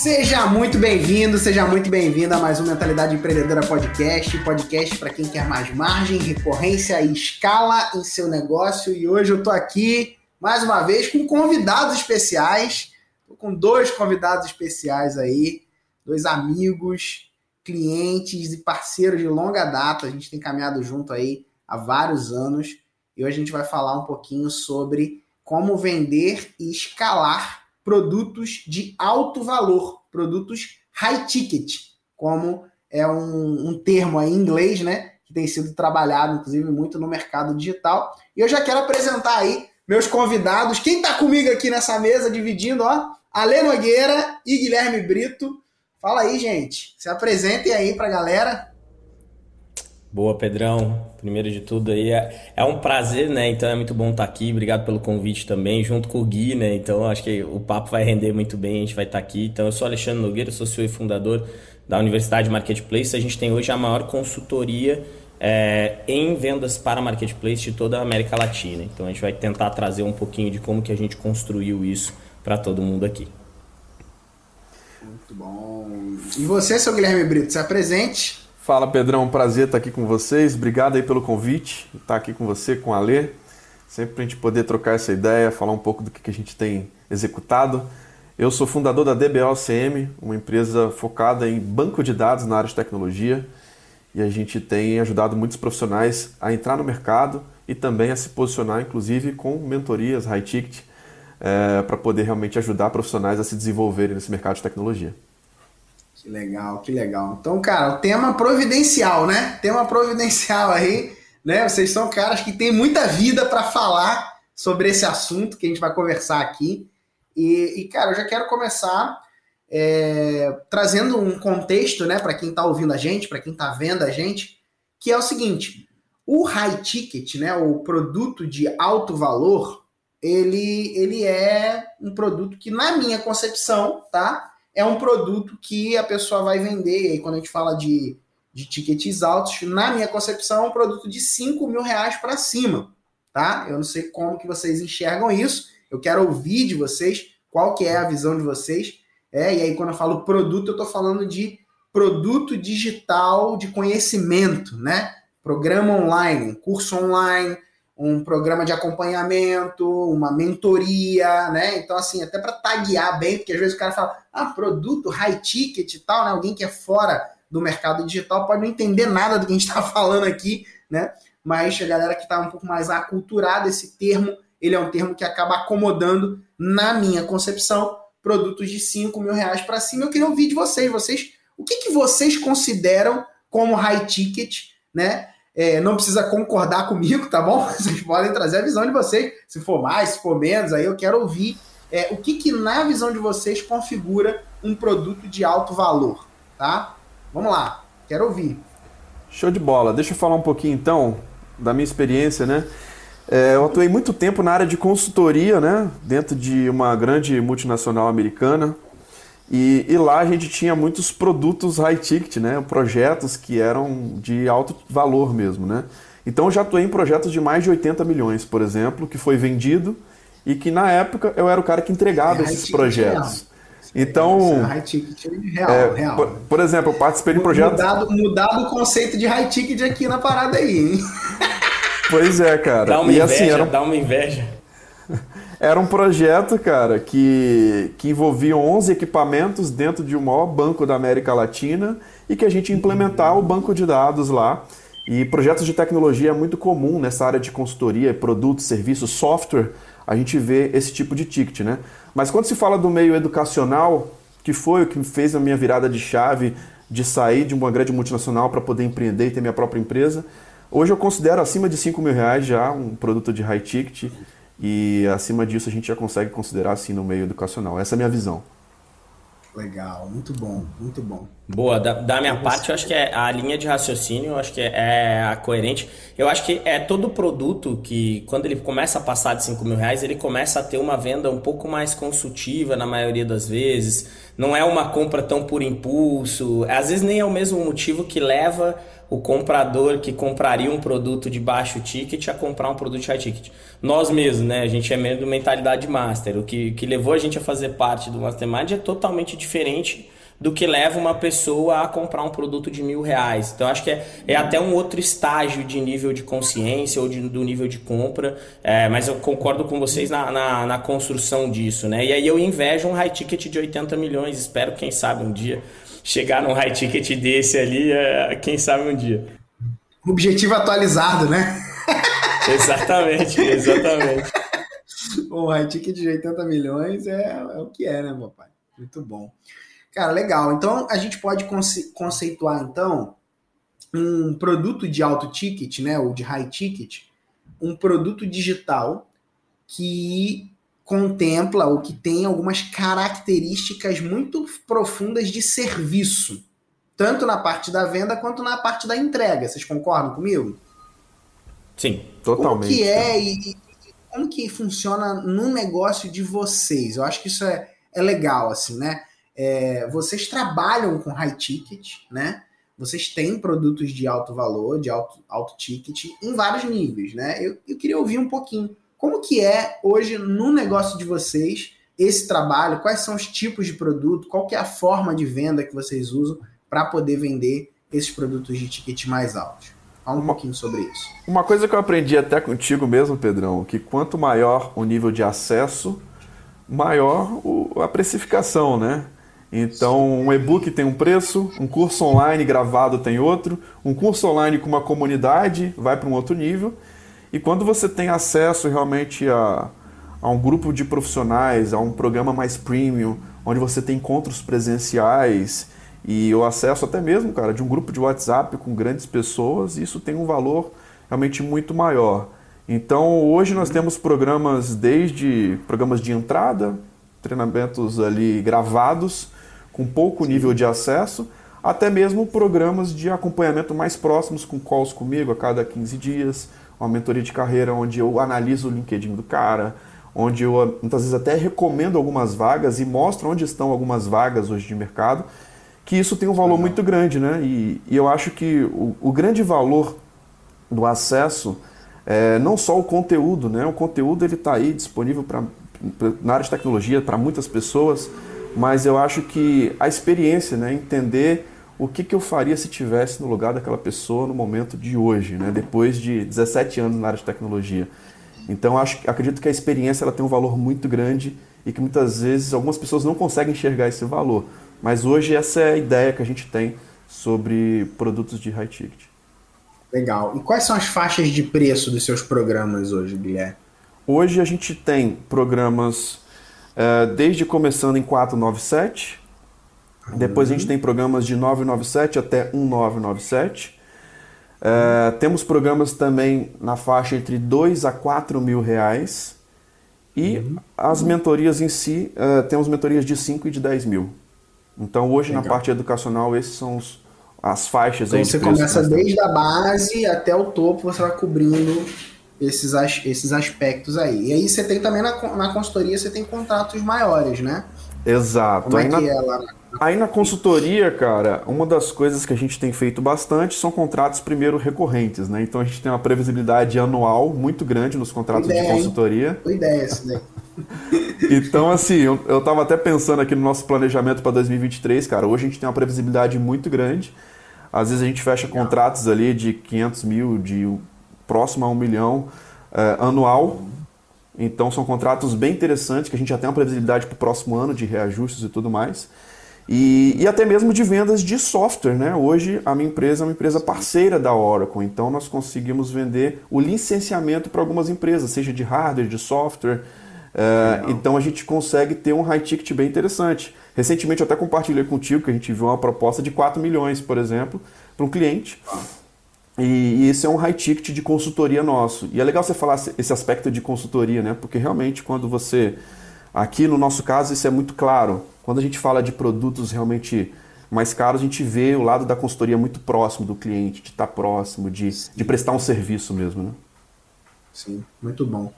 Seja muito bem-vindo, seja muito bem-vinda a mais um Mentalidade Empreendedora Podcast. Podcast para quem quer mais margem, recorrência e escala em seu negócio. E hoje eu tô aqui mais uma vez com convidados especiais. Tô com dois convidados especiais aí, dois amigos, clientes e parceiros de longa data. A gente tem caminhado junto aí há vários anos. E hoje a gente vai falar um pouquinho sobre como vender e escalar produtos de alto valor, produtos high ticket, como é um, um termo em inglês, né? Que tem sido trabalhado, inclusive, muito no mercado digital. E eu já quero apresentar aí meus convidados. Quem está comigo aqui nessa mesa, dividindo, ó, Ale Nogueira e Guilherme Brito. Fala aí, gente. Se apresentem aí para a galera. Boa, Pedrão. Primeiro de tudo aí, é, é um prazer, né? Então é muito bom estar aqui. Obrigado pelo convite também, junto com o Gui, né? Então acho que o papo vai render muito bem, a gente vai estar aqui. Então eu sou Alexandre Nogueira, sou CEO e fundador da Universidade Marketplace. A gente tem hoje a maior consultoria é, em vendas para Marketplace de toda a América Latina. Então a gente vai tentar trazer um pouquinho de como que a gente construiu isso para todo mundo aqui. Muito bom. E você, seu Guilherme Brito, se apresente Fala Pedrão, prazer estar aqui com vocês. Obrigado aí pelo convite, estar aqui com você, com a Lê. Sempre para a gente poder trocar essa ideia, falar um pouco do que a gente tem executado. Eu sou fundador da DBOCM, uma empresa focada em banco de dados na área de tecnologia. E a gente tem ajudado muitos profissionais a entrar no mercado e também a se posicionar, inclusive, com mentorias high ticket, é, para poder realmente ajudar profissionais a se desenvolverem nesse mercado de tecnologia. Legal, que legal. Então, cara, o tema providencial, né? Tema providencial aí, né? Vocês são caras que têm muita vida para falar sobre esse assunto que a gente vai conversar aqui. E, e cara, eu já quero começar é, trazendo um contexto, né, para quem está ouvindo a gente, para quem está vendo a gente, que é o seguinte: o high ticket, né, o produto de alto valor, ele, ele é um produto que, na minha concepção, tá? É um produto que a pessoa vai vender. E quando a gente fala de, de tickets altos, na minha concepção, é um produto de 5 mil reais para cima. Tá? Eu não sei como que vocês enxergam isso. Eu quero ouvir de vocês qual que é a visão de vocês. É, e aí, quando eu falo produto, eu estou falando de produto digital de conhecimento, né? Programa online, curso online, um programa de acompanhamento, uma mentoria, né? Então, assim, até para taguear bem, porque às vezes o cara fala, ah, produto high ticket e tal, né? Alguém que é fora do mercado digital pode não entender nada do que a gente está falando aqui, né? Mas a galera que está um pouco mais aculturada, esse termo, ele é um termo que acaba acomodando, na minha concepção, produtos de 5 mil reais para cima. Eu queria ouvir de vocês, vocês, o que, que vocês consideram como high ticket, né? É, não precisa concordar comigo, tá bom? Vocês podem trazer a visão de vocês, se for mais, se for menos, aí eu quero ouvir é, o que, que, na visão de vocês, configura um produto de alto valor, tá? Vamos lá, quero ouvir. Show de bola. Deixa eu falar um pouquinho, então, da minha experiência, né? É, eu atuei muito tempo na área de consultoria, né? Dentro de uma grande multinacional americana, e, e, lá a gente tinha muitos produtos high ticket, né? Projetos que eram de alto valor mesmo, né? Então eu já atuei em projetos de mais de 80 milhões, por exemplo, que foi vendido e que na época eu era o cara que entregava é esses projetos. Então. É high ticket real, é, real. Por, por, exemplo, eu participei de projetos. Mudado, mudado o conceito de high ticket aqui na parada aí, hein? Pois é, cara. Dá uma e, assim, inveja, assim, era... dá uma inveja. Era um projeto, cara, que, que envolvia 11 equipamentos dentro de um maior banco da América Latina e que a gente implementar o banco de dados lá. E projetos de tecnologia é muito comum nessa área de consultoria, produtos, serviços, software, a gente vê esse tipo de ticket, né? Mas quando se fala do meio educacional, que foi o que fez a minha virada de chave de sair de uma grande multinacional para poder empreender e ter minha própria empresa, hoje eu considero acima de 5 mil reais já um produto de high ticket e acima disso a gente já consegue considerar assim no meio educacional. Essa é a minha visão. Legal, muito bom, muito bom. Boa, da, da minha parte, eu acho que é a linha de raciocínio, eu acho que é, é, a coerente. Eu acho que é todo produto que, quando ele começa a passar de 5 mil reais, ele começa a ter uma venda um pouco mais consultiva na maioria das vezes. Não é uma compra tão por impulso. Às vezes nem é o mesmo motivo que leva o comprador que compraria um produto de baixo ticket a comprar um produto de high ticket. Nós mesmos, né? A gente é meio mentalidade master. O que, que levou a gente a fazer parte do Mastermind é totalmente diferente do que leva uma pessoa a comprar um produto de mil reais. Então acho que é, é até um outro estágio de nível de consciência ou de, do nível de compra, é, mas eu concordo com vocês na, na, na, construção disso, né? E aí eu invejo um high ticket de 80 milhões, espero quem sabe um dia chegar num high ticket desse ali, é, quem sabe um dia. Objetivo atualizado, né? exatamente, exatamente. O high ticket de 80 milhões é, é o que é, né, meu pai? Muito bom. Cara, legal. Então a gente pode conce conceituar então um produto de alto ticket, né, ou de high ticket, um produto digital que contempla ou que tem algumas características muito profundas de serviço, tanto na parte da venda quanto na parte da entrega. Vocês concordam comigo? Sim, totalmente. Como que é e, como que funciona no negócio de vocês? Eu acho que isso é, é legal, assim, né? é, vocês trabalham com high ticket, né? Vocês têm produtos de alto valor, de alto, alto ticket, em vários níveis, né? Eu, eu queria ouvir um pouquinho como que é hoje no negócio de vocês esse trabalho, quais são os tipos de produto, qual que é a forma de venda que vocês usam para poder vender esses produtos de ticket mais altos. Fala um uma, pouquinho sobre isso. Uma coisa que eu aprendi até contigo mesmo, Pedrão, que quanto maior o nível de acesso, maior o, a precificação, né? Então, um e-book tem um preço, um curso online gravado tem outro, um curso online com uma comunidade vai para um outro nível. E quando você tem acesso realmente a, a um grupo de profissionais, a um programa mais premium, onde você tem encontros presenciais e o acesso até mesmo, cara, de um grupo de WhatsApp com grandes pessoas, isso tem um valor realmente muito maior. Então, hoje nós temos programas desde programas de entrada, treinamentos ali gravados, com pouco Sim. nível de acesso, até mesmo programas de acompanhamento mais próximos, com calls comigo a cada 15 dias, uma mentoria de carreira onde eu analiso o LinkedIn do cara, onde eu muitas vezes até recomendo algumas vagas e mostro onde estão algumas vagas hoje de mercado, que isso tem um valor muito grande, né? E, e eu acho que o, o, grande valor do acesso é não só o conteúdo, né? O conteúdo ele está aí disponível para na área de tecnologia para muitas pessoas, mas eu acho que a experiência, né, entender o que, que eu faria se tivesse no lugar daquela pessoa no momento de hoje, né, depois de 17 anos na área de tecnologia. Então acho, acredito que a experiência ela tem um valor muito grande e que muitas vezes algumas pessoas não conseguem enxergar esse valor. Mas hoje essa é a ideia que a gente tem sobre produtos de high ticket. Legal. E quais são as faixas de preço dos seus programas hoje, Guilherme? Hoje a gente tem programas uh, desde começando em 497, uhum. Depois a gente tem programas de 997 até 1997. Uh, uhum. Temos programas também na faixa entre 2 a 4 mil reais. E uhum. as mentorias em si, uh, temos mentorias de 5 e de 10 mil. Então hoje Legal. na parte educacional esses são os, as faixas então, aí. Você começa desde a base até o topo, você vai cobrindo esses, esses aspectos aí. E aí você tem também na, na consultoria, você tem contratos maiores, né? Exato. Como é aí que na, é lá? Aí na consultoria, cara, uma das coisas que a gente tem feito bastante são contratos primeiro recorrentes, né? Então a gente tem uma previsibilidade anual muito grande nos contratos ideia, de consultoria. Boa ideia isso daí. então, assim, eu, eu tava até pensando aqui no nosso planejamento para 2023, cara. Hoje a gente tem uma previsibilidade muito grande. Às vezes a gente fecha contratos ali de 500 mil, de próximo a um milhão uh, anual. Então são contratos bem interessantes que a gente já tem uma previsibilidade para o próximo ano de reajustes e tudo mais. E, e, até mesmo de vendas de software. Né? Hoje a minha empresa é uma empresa parceira da Oracle, então nós conseguimos vender o licenciamento para algumas empresas, seja de hardware, de software. Uh, então a gente consegue ter um high ticket bem interessante. Recentemente eu até compartilhei contigo que a gente viu uma proposta de 4 milhões, por exemplo, para um cliente. E, e esse é um high ticket de consultoria nosso. E é legal você falar esse aspecto de consultoria, né? Porque realmente quando você. Aqui no nosso caso, isso é muito claro. Quando a gente fala de produtos realmente mais caros, a gente vê o lado da consultoria muito próximo do cliente, de estar próximo, de, de prestar um serviço mesmo, né? Sim, muito bom.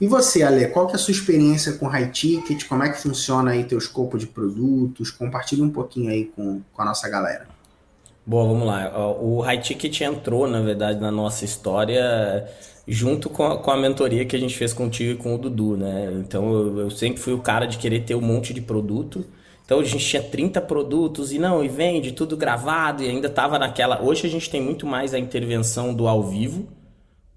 E você, Ale, qual que é a sua experiência com High Ticket? Como é que funciona aí teu escopo de produtos? Compartilhe um pouquinho aí com, com a nossa galera. Bom, vamos lá. O High Ticket entrou, na verdade, na nossa história junto com a, com a mentoria que a gente fez contigo e com o Dudu, né? Então eu, eu sempre fui o cara de querer ter um monte de produto. Então a gente tinha 30 produtos e não, e vende tudo gravado e ainda tava naquela. Hoje a gente tem muito mais a intervenção do ao vivo,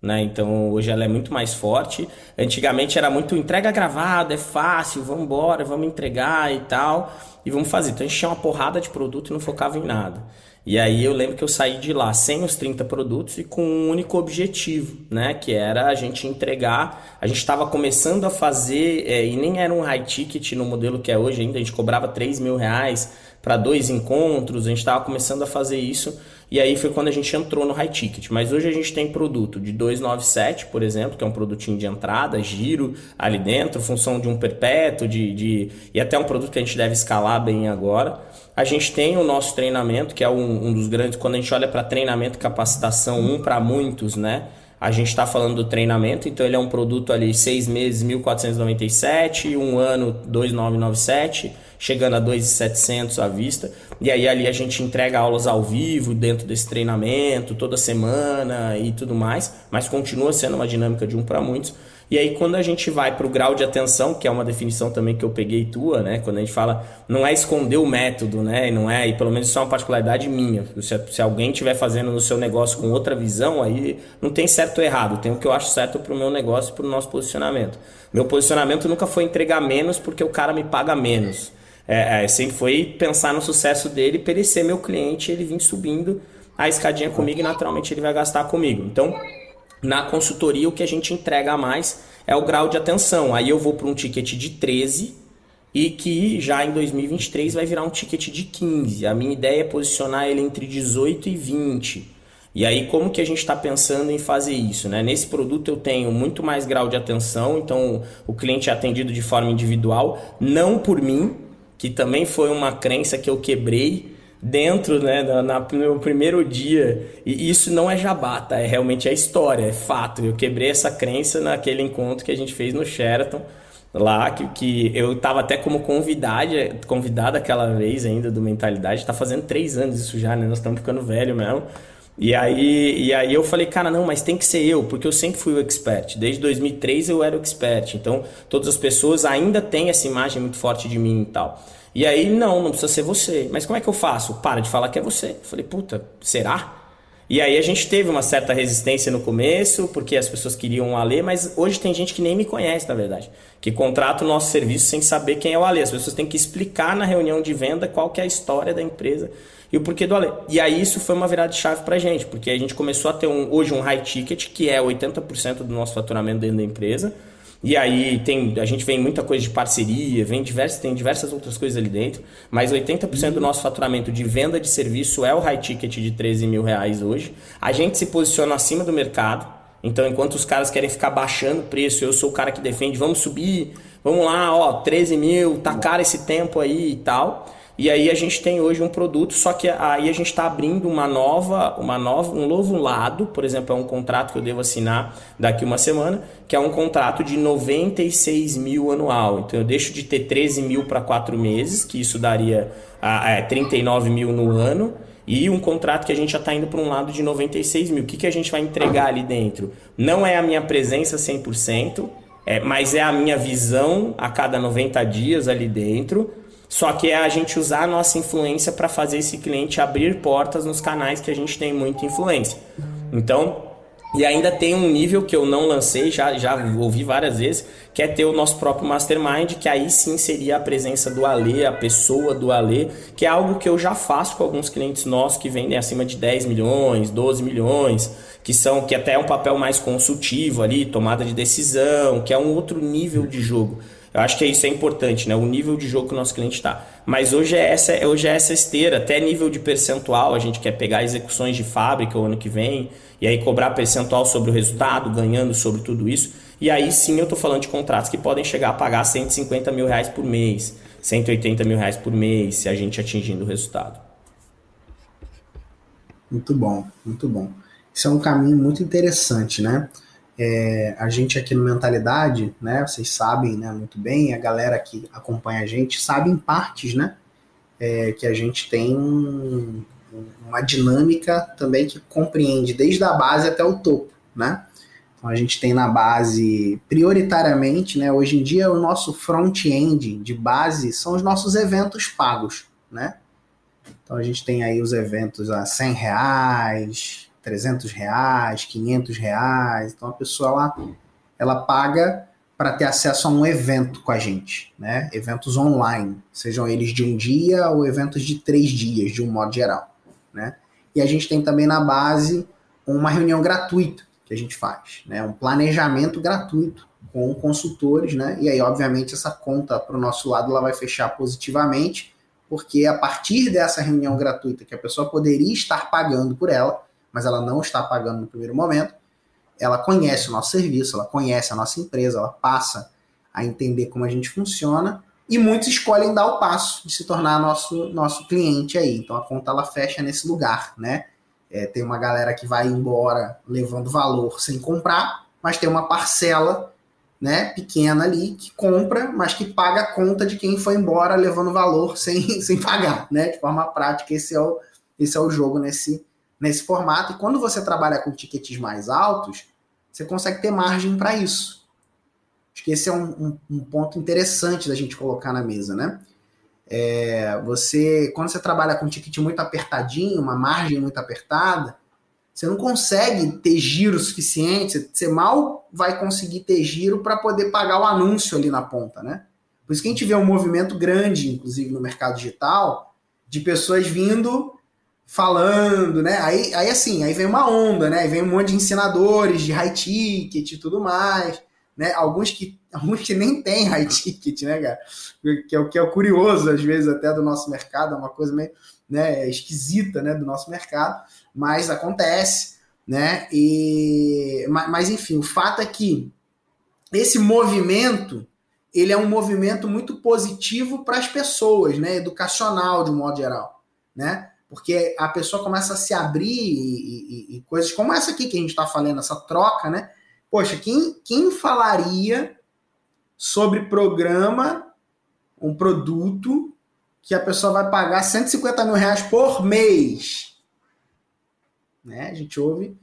né? Então hoje ela é muito mais forte. Antigamente era muito entrega gravada, é fácil, vamos embora, vamos entregar e tal, e vamos fazer. Então a gente tinha uma porrada de produto e não focava em nada. E aí eu lembro que eu saí de lá sem os 30 produtos e com um único objetivo, né? Que era a gente entregar. A gente estava começando a fazer, é, e nem era um high ticket no modelo que é hoje ainda, a gente cobrava 3 mil reais para dois encontros, a gente estava começando a fazer isso. E aí foi quando a gente entrou no high ticket. Mas hoje a gente tem produto de 297, por exemplo, que é um produtinho de entrada, giro ali dentro, função de um perpétuo, de, de, e até um produto que a gente deve escalar bem agora. A gente tem o nosso treinamento, que é um, um dos grandes, quando a gente olha para treinamento capacitação, um para muitos, né? A gente está falando do treinamento, então ele é um produto ali, seis meses, 1.497, um ano, 2.997, chegando a 2.700 à vista. E aí ali a gente entrega aulas ao vivo dentro desse treinamento, toda semana e tudo mais, mas continua sendo uma dinâmica de um para muitos. E aí, quando a gente vai para o grau de atenção, que é uma definição também que eu peguei tua, né? Quando a gente fala, não é esconder o método, né? Não é, e pelo menos isso é uma particularidade minha. Se, se alguém estiver fazendo no seu negócio com outra visão, aí não tem certo ou errado. Tem o que eu acho certo para o meu negócio e para o nosso posicionamento. Meu posicionamento nunca foi entregar menos porque o cara me paga menos. É, é, sempre foi pensar no sucesso dele, perecer meu cliente, ele vir subindo a escadinha comigo e naturalmente ele vai gastar comigo. Então, na consultoria, o que a gente entrega mais é o grau de atenção. Aí eu vou para um ticket de 13 e que já em 2023 vai virar um ticket de 15. A minha ideia é posicionar ele entre 18 e 20. E aí, como que a gente está pensando em fazer isso? Né? Nesse produto eu tenho muito mais grau de atenção, então o cliente é atendido de forma individual, não por mim, que também foi uma crença que eu quebrei dentro, né, na, na, no meu primeiro dia. E isso não é jabá, tá? É realmente a história, é fato. Eu quebrei essa crença naquele encontro que a gente fez no Sheraton lá, que, que eu estava até como convidada, convidada aquela vez ainda do Mentalidade. Está fazendo três anos isso já, né? Nós estamos ficando velho mesmo. E aí, e aí eu falei, cara, não, mas tem que ser eu, porque eu sempre fui o expert. Desde 2003 eu era o expert. Então, todas as pessoas ainda têm essa imagem muito forte de mim e tal. E aí, não, não precisa ser você. Mas como é que eu faço? Para de falar que é você. Eu falei, puta, será? E aí a gente teve uma certa resistência no começo, porque as pessoas queriam o Alê, mas hoje tem gente que nem me conhece, na verdade. Que contrata o nosso serviço sem saber quem é o Alê. As pessoas têm que explicar na reunião de venda qual que é a história da empresa e o porquê do Alê. E aí isso foi uma virada de chave pra gente, porque a gente começou a ter um, hoje um high ticket, que é 80% do nosso faturamento dentro da empresa e aí tem, a gente vem muita coisa de parceria, vem diversas, tem diversas outras coisas ali dentro, mas 80% do nosso faturamento de venda de serviço é o high ticket de 13 mil reais hoje. A gente se posiciona acima do mercado, então enquanto os caras querem ficar baixando o preço, eu sou o cara que defende, vamos subir, vamos lá, ó, 13 mil, tá caro esse tempo aí e tal. E aí a gente tem hoje um produto, só que aí a gente está abrindo uma nova, uma nova, um novo lado, por exemplo, é um contrato que eu devo assinar daqui uma semana, que é um contrato de 96 mil anual. Então eu deixo de ter 13 mil para quatro meses, que isso daria a 39 mil no ano, e um contrato que a gente já está indo para um lado de 96 mil. O que, que a gente vai entregar ali dentro? Não é a minha presença 100%, é, mas é a minha visão a cada 90 dias ali dentro só que é a gente usar a nossa influência para fazer esse cliente abrir portas nos canais que a gente tem muita influência. Então, e ainda tem um nível que eu não lancei, já, já ouvi várias vezes, que é ter o nosso próprio mastermind, que aí sim seria a presença do Alê, a pessoa do Alê, que é algo que eu já faço com alguns clientes nossos que vendem acima de 10 milhões, 12 milhões, que são que até é um papel mais consultivo ali, tomada de decisão, que é um outro nível de jogo. Eu acho que isso é importante, né? O nível de jogo que o nosso cliente está. Mas hoje é, essa, hoje é essa esteira, até nível de percentual, a gente quer pegar execuções de fábrica o ano que vem, e aí cobrar percentual sobre o resultado, ganhando sobre tudo isso. E aí sim eu estou falando de contratos que podem chegar a pagar 150 mil reais por mês, 180 mil reais por mês, se a gente atingindo o resultado. Muito bom, muito bom. Isso é um caminho muito interessante, né? É, a gente aqui no Mentalidade, né? Vocês sabem né, muito bem, a galera que acompanha a gente sabe em partes, né? É, que a gente tem um, uma dinâmica também que compreende desde a base até o topo, né? Então a gente tem na base, prioritariamente, né? Hoje em dia o nosso front-end de base são os nossos eventos pagos, né? Então a gente tem aí os eventos a 100 reais, 300 reais, 500 reais. Então a pessoa ela, ela paga para ter acesso a um evento com a gente, né? Eventos online, sejam eles de um dia ou eventos de três dias, de um modo geral, né? E a gente tem também na base uma reunião gratuita que a gente faz, né? Um planejamento gratuito com consultores, né? E aí, obviamente, essa conta para o nosso lado ela vai fechar positivamente, porque a partir dessa reunião gratuita que a pessoa poderia estar pagando por ela, mas ela não está pagando no primeiro momento, ela conhece o nosso serviço, ela conhece a nossa empresa, ela passa a entender como a gente funciona e muitos escolhem dar o passo de se tornar nosso, nosso cliente aí. Então a conta ela fecha nesse lugar, né? É, tem uma galera que vai embora levando valor sem comprar, mas tem uma parcela né, pequena ali que compra, mas que paga a conta de quem foi embora levando valor sem, sem pagar, né? De forma prática, esse é o, esse é o jogo nesse, nesse formato. E quando você trabalha com tickets mais altos, você consegue ter margem para isso. Acho que esse é um, um, um, ponto interessante da gente colocar na mesa, né? É, você, quando você trabalha com um ticket muito apertadinho, uma margem muito apertada, você não consegue ter giro suficiente, você mal vai conseguir ter giro para poder pagar o anúncio ali na ponta, né? Por isso que a gente vê um movimento grande, inclusive no mercado digital, de pessoas vindo falando, né? Aí, aí assim, aí vem uma onda, né? Aí vem um monte de ensinadores de high ticket e tudo mais, né? Alguns que, alguns que nem tem high ticket, né, cara? Que é o que é curioso, às vezes, até do nosso mercado, é uma coisa meio né, esquisita, né, do nosso mercado, mas acontece, né? E, mas, mas enfim, o fato é que esse movimento ele é um movimento muito positivo para as pessoas, né? Educacional, de um modo geral, né? Porque a pessoa começa a se abrir e, e, e coisas como essa aqui que a gente está falando, essa troca, né? Poxa, quem, quem falaria sobre programa, um produto que a pessoa vai pagar 150 mil reais por mês? Né? A gente ouve.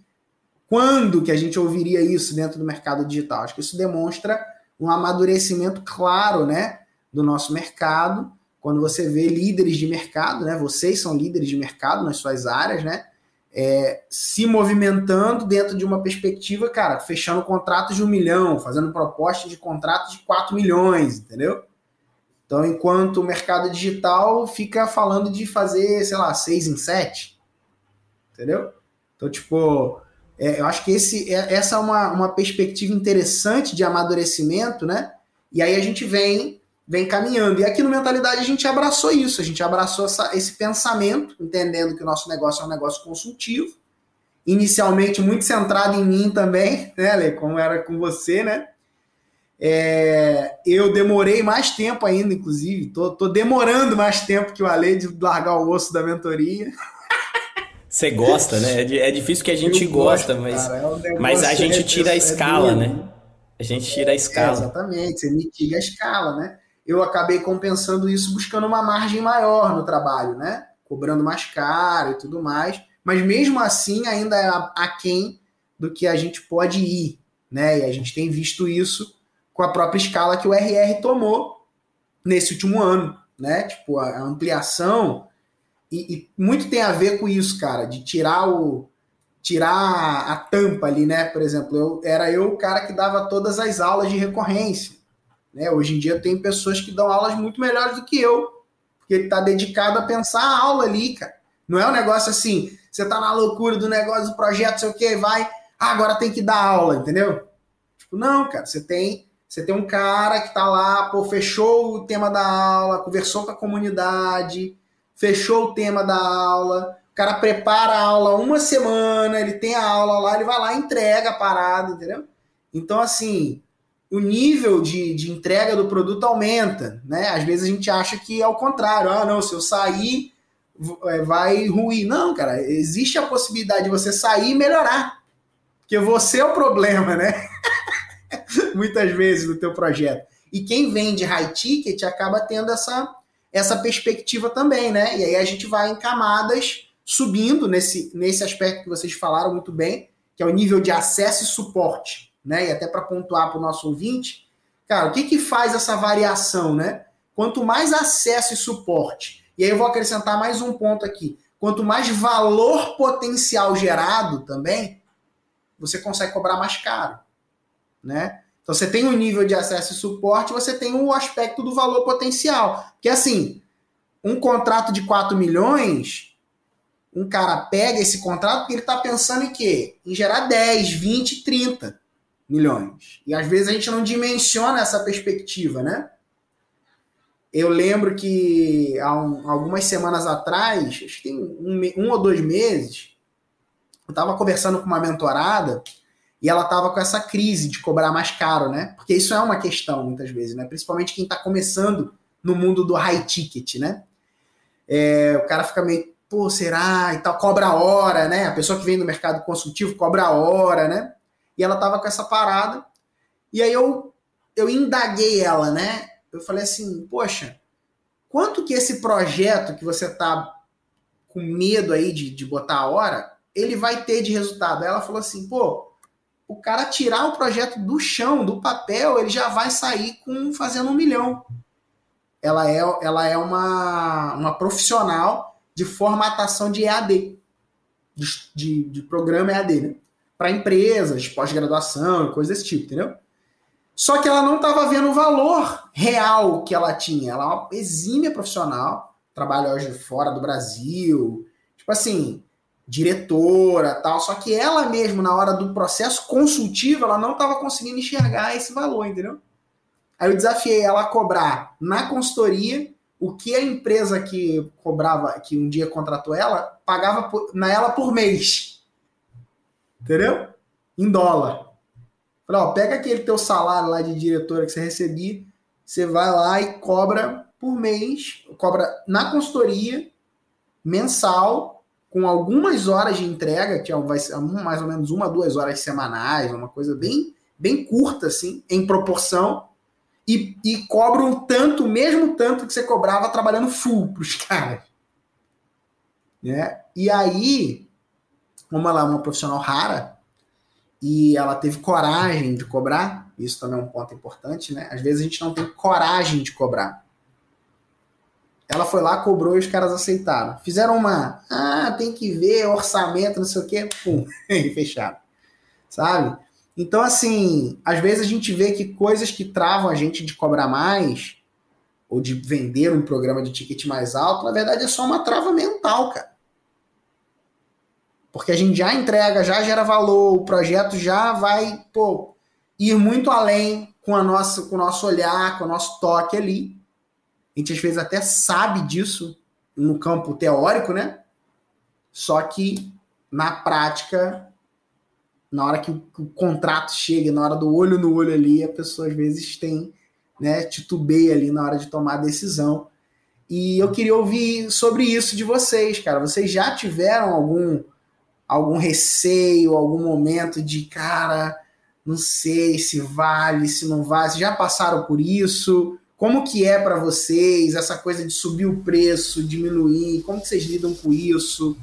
Quando que a gente ouviria isso dentro do mercado digital? Acho que isso demonstra um amadurecimento claro né, do nosso mercado quando você vê líderes de mercado, né? Vocês são líderes de mercado nas suas áreas, né? É, se movimentando dentro de uma perspectiva, cara, fechando contratos de um milhão, fazendo propostas de contratos de 4 milhões, entendeu? Então, enquanto o mercado digital fica falando de fazer, sei lá, seis em sete, entendeu? Então, tipo, é, eu acho que esse, é, essa é uma, uma perspectiva interessante de amadurecimento, né? E aí a gente vem vem caminhando. E aqui no Mentalidade a gente abraçou isso, a gente abraçou essa, esse pensamento, entendendo que o nosso negócio é um negócio consultivo, inicialmente muito centrado em mim também, né, Ale, como era com você, né? É, eu demorei mais tempo ainda, inclusive, tô, tô, demorando mais tempo que o Ale de largar o osso da mentoria. Você gosta, né? É, é difícil que a gente gosta, mas, é mas a gente tira a é escala, né? A gente tira a escala. É, exatamente, você mitiga a escala, né? Eu acabei compensando isso buscando uma margem maior no trabalho, né? Cobrando mais caro e tudo mais. Mas mesmo assim, ainda é aquém do que a gente pode ir, né? E a gente tem visto isso com a própria escala que o RR tomou nesse último ano, né? Tipo, a ampliação. E, e muito tem a ver com isso, cara, de tirar o, tirar a tampa ali, né? Por exemplo, eu, era eu o cara que dava todas as aulas de recorrência. Né? Hoje em dia tem pessoas que dão aulas muito melhores do que eu, porque ele está dedicado a pensar a aula ali, cara. Não é um negócio assim, você está na loucura do negócio, do projeto, sei o que, vai, ah, agora tem que dar aula, entendeu? Tipo, não, cara, você tem, você tem um cara que está lá, pô, fechou o tema da aula, conversou com a comunidade, fechou o tema da aula, o cara prepara a aula uma semana, ele tem a aula lá, ele vai lá e entrega a parada, entendeu? Então, assim, o nível de, de entrega do produto aumenta, né? Às vezes a gente acha que é o contrário. Ah, não, se eu sair, é, vai ruir. Não, cara, existe a possibilidade de você sair e melhorar. Porque você é o problema, né? Muitas vezes no teu projeto. E quem vende high ticket acaba tendo essa, essa perspectiva também, né? E aí a gente vai em camadas subindo nesse, nesse aspecto que vocês falaram muito bem, que é o nível de acesso e suporte, né? E até para pontuar para o nosso ouvinte, cara, o que, que faz essa variação, né? Quanto mais acesso e suporte, e aí eu vou acrescentar mais um ponto aqui, quanto mais valor potencial gerado também, você consegue cobrar mais caro, né? Então você tem um nível de acesso e suporte, você tem o um aspecto do valor potencial. Que assim, um contrato de 4 milhões, um cara pega esse contrato porque ele está pensando em quê? Em gerar 10, 20, 30 milhões. E às vezes a gente não dimensiona essa perspectiva, né? Eu lembro que há um, algumas semanas atrás, acho que tem um, um ou dois meses, eu estava conversando com uma mentorada e ela estava com essa crise de cobrar mais caro, né? Porque isso é uma questão muitas vezes, né? Principalmente quem está começando no mundo do high ticket, né? É, o cara fica meio pô, será? E tal, cobra hora, né? A pessoa que vem do mercado consultivo cobra hora, né? E ela tava com essa parada. E aí eu, eu indaguei ela, né? Eu falei assim, poxa, quanto que esse projeto que você tá com medo aí de, de botar a hora, ele vai ter de resultado? Aí ela falou assim, pô, o cara tirar o projeto do chão, do papel, ele já vai sair com fazendo um milhão. Ela é, ela é uma, uma profissional de formatação de EAD, de, de, de programa EAD, né? Para empresas, pós-graduação, coisas desse tipo, entendeu? Só que ela não estava vendo o valor real que ela tinha. Ela é uma exímia profissional, trabalha hoje fora do Brasil, tipo assim, diretora tal. Só que ela mesma, na hora do processo consultivo, ela não estava conseguindo enxergar esse valor, entendeu? Aí eu desafiei ela a cobrar na consultoria o que a empresa que cobrava, que um dia contratou ela, pagava por, na ela por mês. Entendeu? Em dólar. Falei, ó, pega aquele teu salário lá de diretora que você recebia, você vai lá e cobra por mês, cobra na consultoria, mensal, com algumas horas de entrega, que é vai ser mais ou menos uma, duas horas semanais, uma coisa bem, bem curta, assim, em proporção e, e cobram tanto, mesmo tanto que você cobrava trabalhando full para os caras. Né? E aí, como ela é uma profissional rara, e ela teve coragem de cobrar, isso também é um ponto importante, né? Às vezes a gente não tem coragem de cobrar. Ela foi lá, cobrou e os caras aceitaram. Fizeram uma, ah, tem que ver orçamento, não sei o quê, pum, e fecharam. Sabe? Então, assim, às vezes a gente vê que coisas que travam a gente de cobrar mais, ou de vender um programa de ticket mais alto, na verdade é só uma trava mental, cara. Porque a gente já entrega, já gera valor, o projeto já vai, pô, ir muito além com, a nossa, com o nosso olhar, com o nosso toque ali. A gente às vezes até sabe disso no campo teórico, né? Só que na prática na hora que o, contrato chega, na hora do olho no olho ali, a pessoa às vezes tem, né, titubeia ali na hora de tomar a decisão. E eu queria ouvir sobre isso de vocês, cara. Vocês já tiveram algum algum receio, algum momento de, cara, não sei se vale, se não vale, já passaram por isso? Como que é para vocês essa coisa de subir o preço, diminuir? Como que vocês lidam com isso?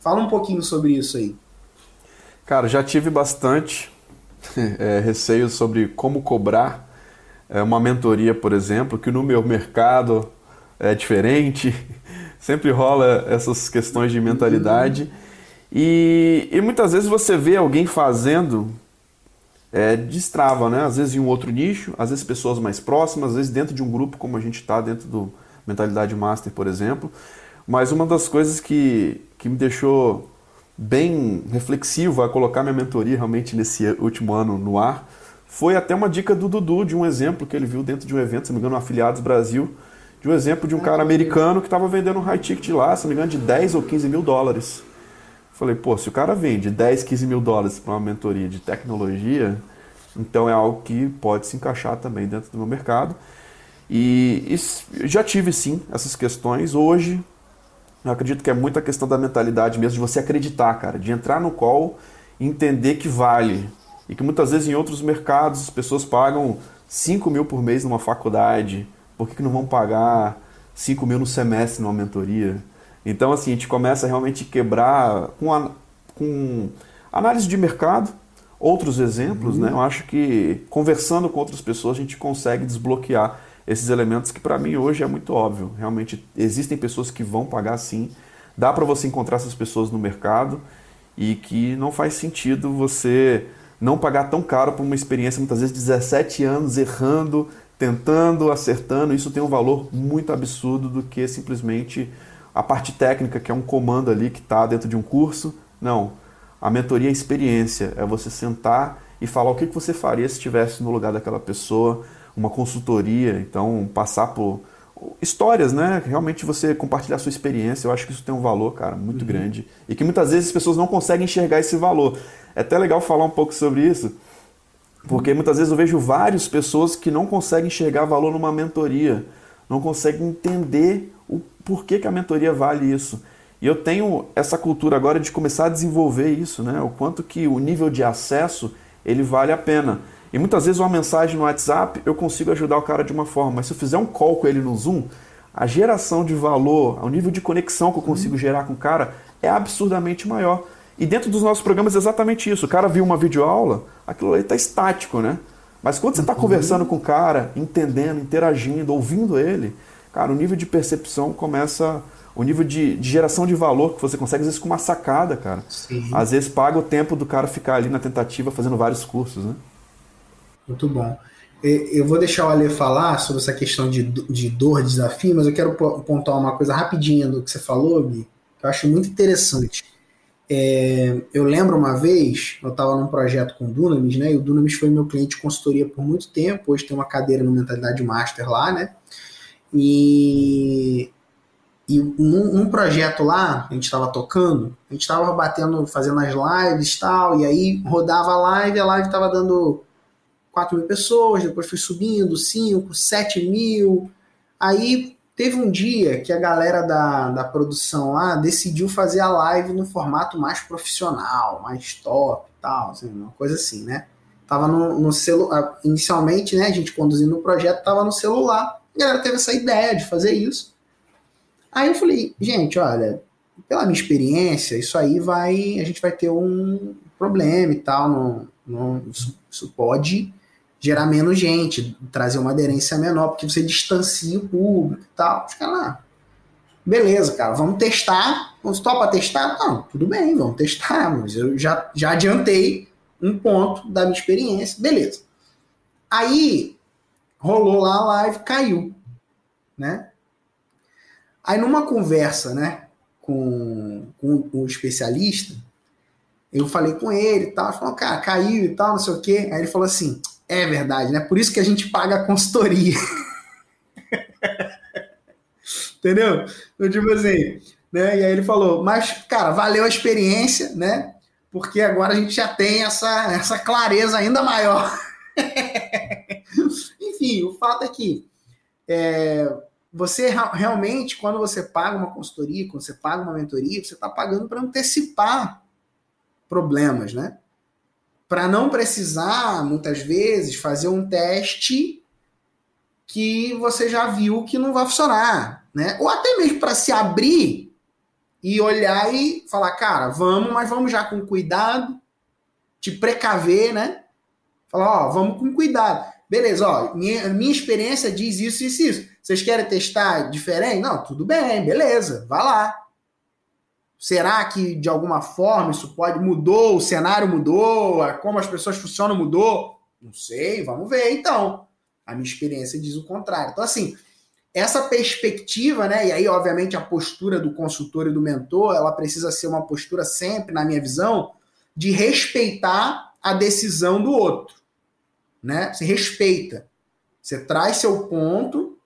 Fala um pouquinho sobre isso aí. Cara, já tive bastante é, receio sobre como cobrar é, uma mentoria, por exemplo, que no meu mercado é diferente. Sempre rola essas questões de mentalidade. E, e muitas vezes você vê alguém fazendo, é, destrava, né? Às vezes em um outro nicho, às vezes pessoas mais próximas, às vezes dentro de um grupo como a gente está, dentro do Mentalidade Master, por exemplo. Mas uma das coisas que, que me deixou bem reflexivo a colocar minha mentoria realmente nesse último ano no ar, foi até uma dica do Dudu, de um exemplo que ele viu dentro de um evento, se não me engano, no Afiliados Brasil, de um exemplo de um cara americano que estava vendendo um high ticket lá, se não me engano, de 10 ou 15 mil dólares. Falei, pô, se o cara vende 10, 15 mil dólares para uma mentoria de tecnologia, então é algo que pode se encaixar também dentro do meu mercado. E, e já tive sim essas questões. Hoje Eu acredito que é muita questão da mentalidade mesmo, de você acreditar, cara, de entrar no call e entender que vale. E que muitas vezes em outros mercados as pessoas pagam 5 mil por mês numa faculdade, por que, que não vão pagar 5 mil no semestre numa mentoria? Então, assim, a gente começa a realmente quebrar com, a, com análise de mercado, outros exemplos, uhum. né? Eu acho que conversando com outras pessoas a gente consegue desbloquear esses elementos que para mim hoje é muito óbvio. Realmente existem pessoas que vão pagar sim. Dá para você encontrar essas pessoas no mercado e que não faz sentido você não pagar tão caro por uma experiência muitas vezes 17 anos errando, tentando, acertando. Isso tem um valor muito absurdo do que simplesmente a parte técnica, que é um comando ali que está dentro de um curso. Não. A mentoria é experiência, é você sentar e falar o que você faria se estivesse no lugar daquela pessoa, uma consultoria, então passar por histórias, né? Realmente você compartilhar sua experiência, eu acho que isso tem um valor, cara, muito uhum. grande. E que muitas vezes as pessoas não conseguem enxergar esse valor. É até legal falar um pouco sobre isso, porque muitas vezes eu vejo várias pessoas que não conseguem enxergar valor numa mentoria, não conseguem entender o porquê que a mentoria vale isso. E eu tenho essa cultura agora de começar a desenvolver isso, né? O quanto que o nível de acesso ele vale a pena. E muitas vezes uma mensagem no WhatsApp eu consigo ajudar o cara de uma forma, mas se eu fizer um call com ele no Zoom, a geração de valor, o nível de conexão que eu consigo uhum. gerar com o cara é absurdamente maior. E dentro dos nossos programas é exatamente isso. O cara viu uma videoaula, aquilo ali está estático, né? Mas quando você está uhum. conversando com o cara, entendendo, interagindo, ouvindo ele, cara, o nível de percepção começa. O nível de, de geração de valor que você consegue, às vezes, com uma sacada, cara. Sim. Às vezes paga o tempo do cara ficar ali na tentativa fazendo vários cursos, né? Muito bom. Eu vou deixar o Ale falar sobre essa questão de, de dor, de desafio, mas eu quero pontuar uma coisa rapidinha do que você falou, Gui, que eu acho muito interessante. É, eu lembro uma vez, eu estava num projeto com o Dunamis, né? E o Dunamis foi meu cliente de consultoria por muito tempo. Hoje tem uma cadeira no Mentalidade Master lá, né? E, e num, num projeto lá, a gente estava tocando, a gente estava batendo, fazendo as lives e tal, e aí rodava a live, a live estava dando 4 mil pessoas, depois foi subindo 5, 7 mil. Aí teve um dia que a galera da, da produção lá decidiu fazer a live no formato mais profissional, mais top tal, assim, uma coisa assim, né? Tava no, no celular, inicialmente, né, a gente conduzindo o projeto, tava no celular. A galera teve essa ideia de fazer isso. Aí eu falei, gente, olha, pela minha experiência, isso aí vai, a gente vai ter um problema e tal, não, não, isso, isso pode gerar menos gente, trazer uma aderência menor, porque você distancia o público e tal. Fica lá. Beleza, cara, vamos testar. Vamos topa testar? Não, tudo bem, vamos testar, mas eu já, já adiantei um ponto da minha experiência. Beleza. Aí rolou lá a live, caiu, né? Aí numa conversa, né, com, com o especialista, eu falei com ele e tal, falou, cara, caiu e tal, não sei o quê. Aí ele falou assim: é verdade, né? Por isso que a gente paga a consultoria. Entendeu? Então, tipo assim, né? E aí ele falou, mas, cara, valeu a experiência, né? Porque agora a gente já tem essa, essa clareza ainda maior. Enfim, o fato é que é, você realmente, quando você paga uma consultoria, quando você paga uma mentoria, você está pagando para antecipar problemas, né? para não precisar, muitas vezes, fazer um teste que você já viu que não vai funcionar, né? Ou até mesmo para se abrir e olhar e falar, cara, vamos, mas vamos já com cuidado, te precaver, né? Falar, ó, vamos com cuidado. Beleza, ó, minha, minha experiência diz isso, isso, isso. Vocês querem testar diferente? Não, tudo bem, beleza, vá lá. Será que de alguma forma isso pode mudou, o cenário mudou, como as pessoas funcionam mudou? Não sei, vamos ver então. A minha experiência diz o contrário. Então assim, essa perspectiva, né? E aí obviamente a postura do consultor e do mentor, ela precisa ser uma postura sempre, na minha visão, de respeitar a decisão do outro, né? Você respeita. Você traz seu ponto,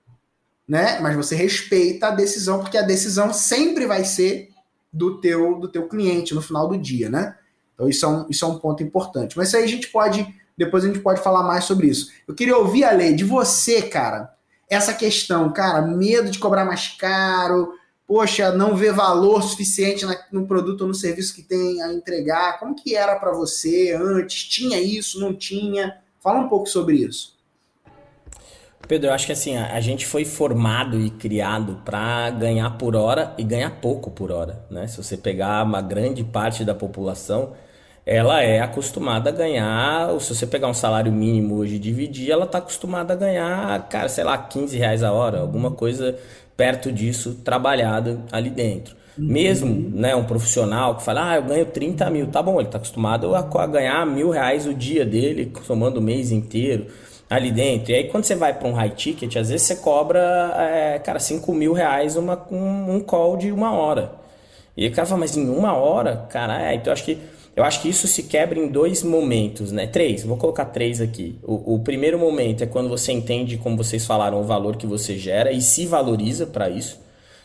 né? Mas você respeita a decisão porque a decisão sempre vai ser do teu, do teu cliente no final do dia, né? Então isso é, um, isso é um ponto importante. Mas isso aí a gente pode, depois a gente pode falar mais sobre isso. Eu queria ouvir a lei de você, cara, essa questão, cara, medo de cobrar mais caro, poxa, não vê valor suficiente no produto ou no serviço que tem a entregar? Como que era para você antes? Tinha isso, não tinha? Fala um pouco sobre isso. Pedro, eu acho que assim, a, gente foi formado e criado para ganhar por hora e ganhar pouco por hora, né? Se você pegar uma grande parte da população, ela é acostumada a ganhar, se você pegar um salário mínimo hoje e dividir, ela está acostumada a ganhar, cara, sei lá, 15 reais a hora, alguma coisa perto disso trabalhado ali dentro. Uhum. Mesmo né, um profissional que fala, ah, eu ganho 30 mil, tá bom, ele está acostumado a, a, ganhar mil reais o dia dele, somando o mês inteiro ali dentro. E aí quando você vai para um high ticket, às vezes você cobra, é, cara, 5 mil reais uma, um, um call de uma hora. E o cara fala, mas em uma hora? Cara, é, então eu acho que eu acho que isso se quebra em dois momentos, né? Três, vou colocar três aqui. O, o, primeiro momento é quando você entende, como vocês falaram, o valor que você gera e se valoriza para isso.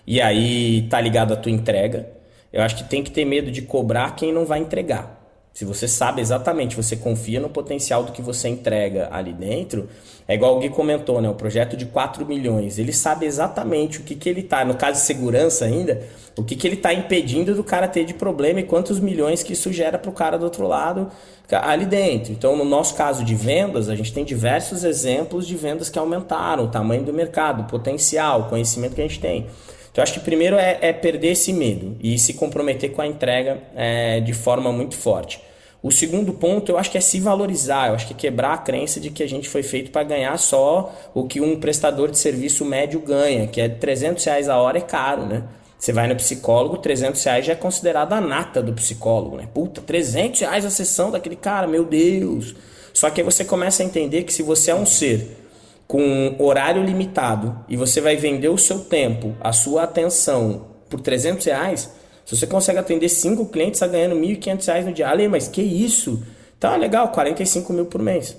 E aí tá ligado à tua entrega. Eu acho que tem que ter medo de cobrar quem não vai entregar. Se você sabe exatamente, você confia no potencial do que você entrega ali dentro, é igual o Gui comentou, né? O projeto de 4 milhões. Ele sabe exatamente o que, que ele tá, no caso de segurança ainda, o que, que ele tá impedindo do cara ter de problema e quantos milhões que isso gera para o cara do outro lado ali dentro. Então, no nosso caso de vendas, a gente tem diversos exemplos de vendas que aumentaram o tamanho do mercado, o potencial, o conhecimento que a gente tem. Então, acho que primeiro é, é perder esse medo e se comprometer com a entrega é, de forma muito forte. O segundo ponto, eu acho que é se valorizar, eu acho que é quebrar a crença de que a gente foi feito para ganhar só o que um prestador de serviço médio ganha, que é 300 reais a hora é caro, né? Você vai no psicólogo, 300 reais já é considerado a nata do psicólogo, né? Puta, 300 reais a sessão daquele cara, meu Deus! Só que aí você começa a entender que se você é um ser com horário limitado e você vai vender o seu tempo, a sua atenção por 300 reais, se você consegue atender cinco clientes, está ganhando 1.500 reais no dia. Ale, mas que isso? Tá legal, 45 mil por mês.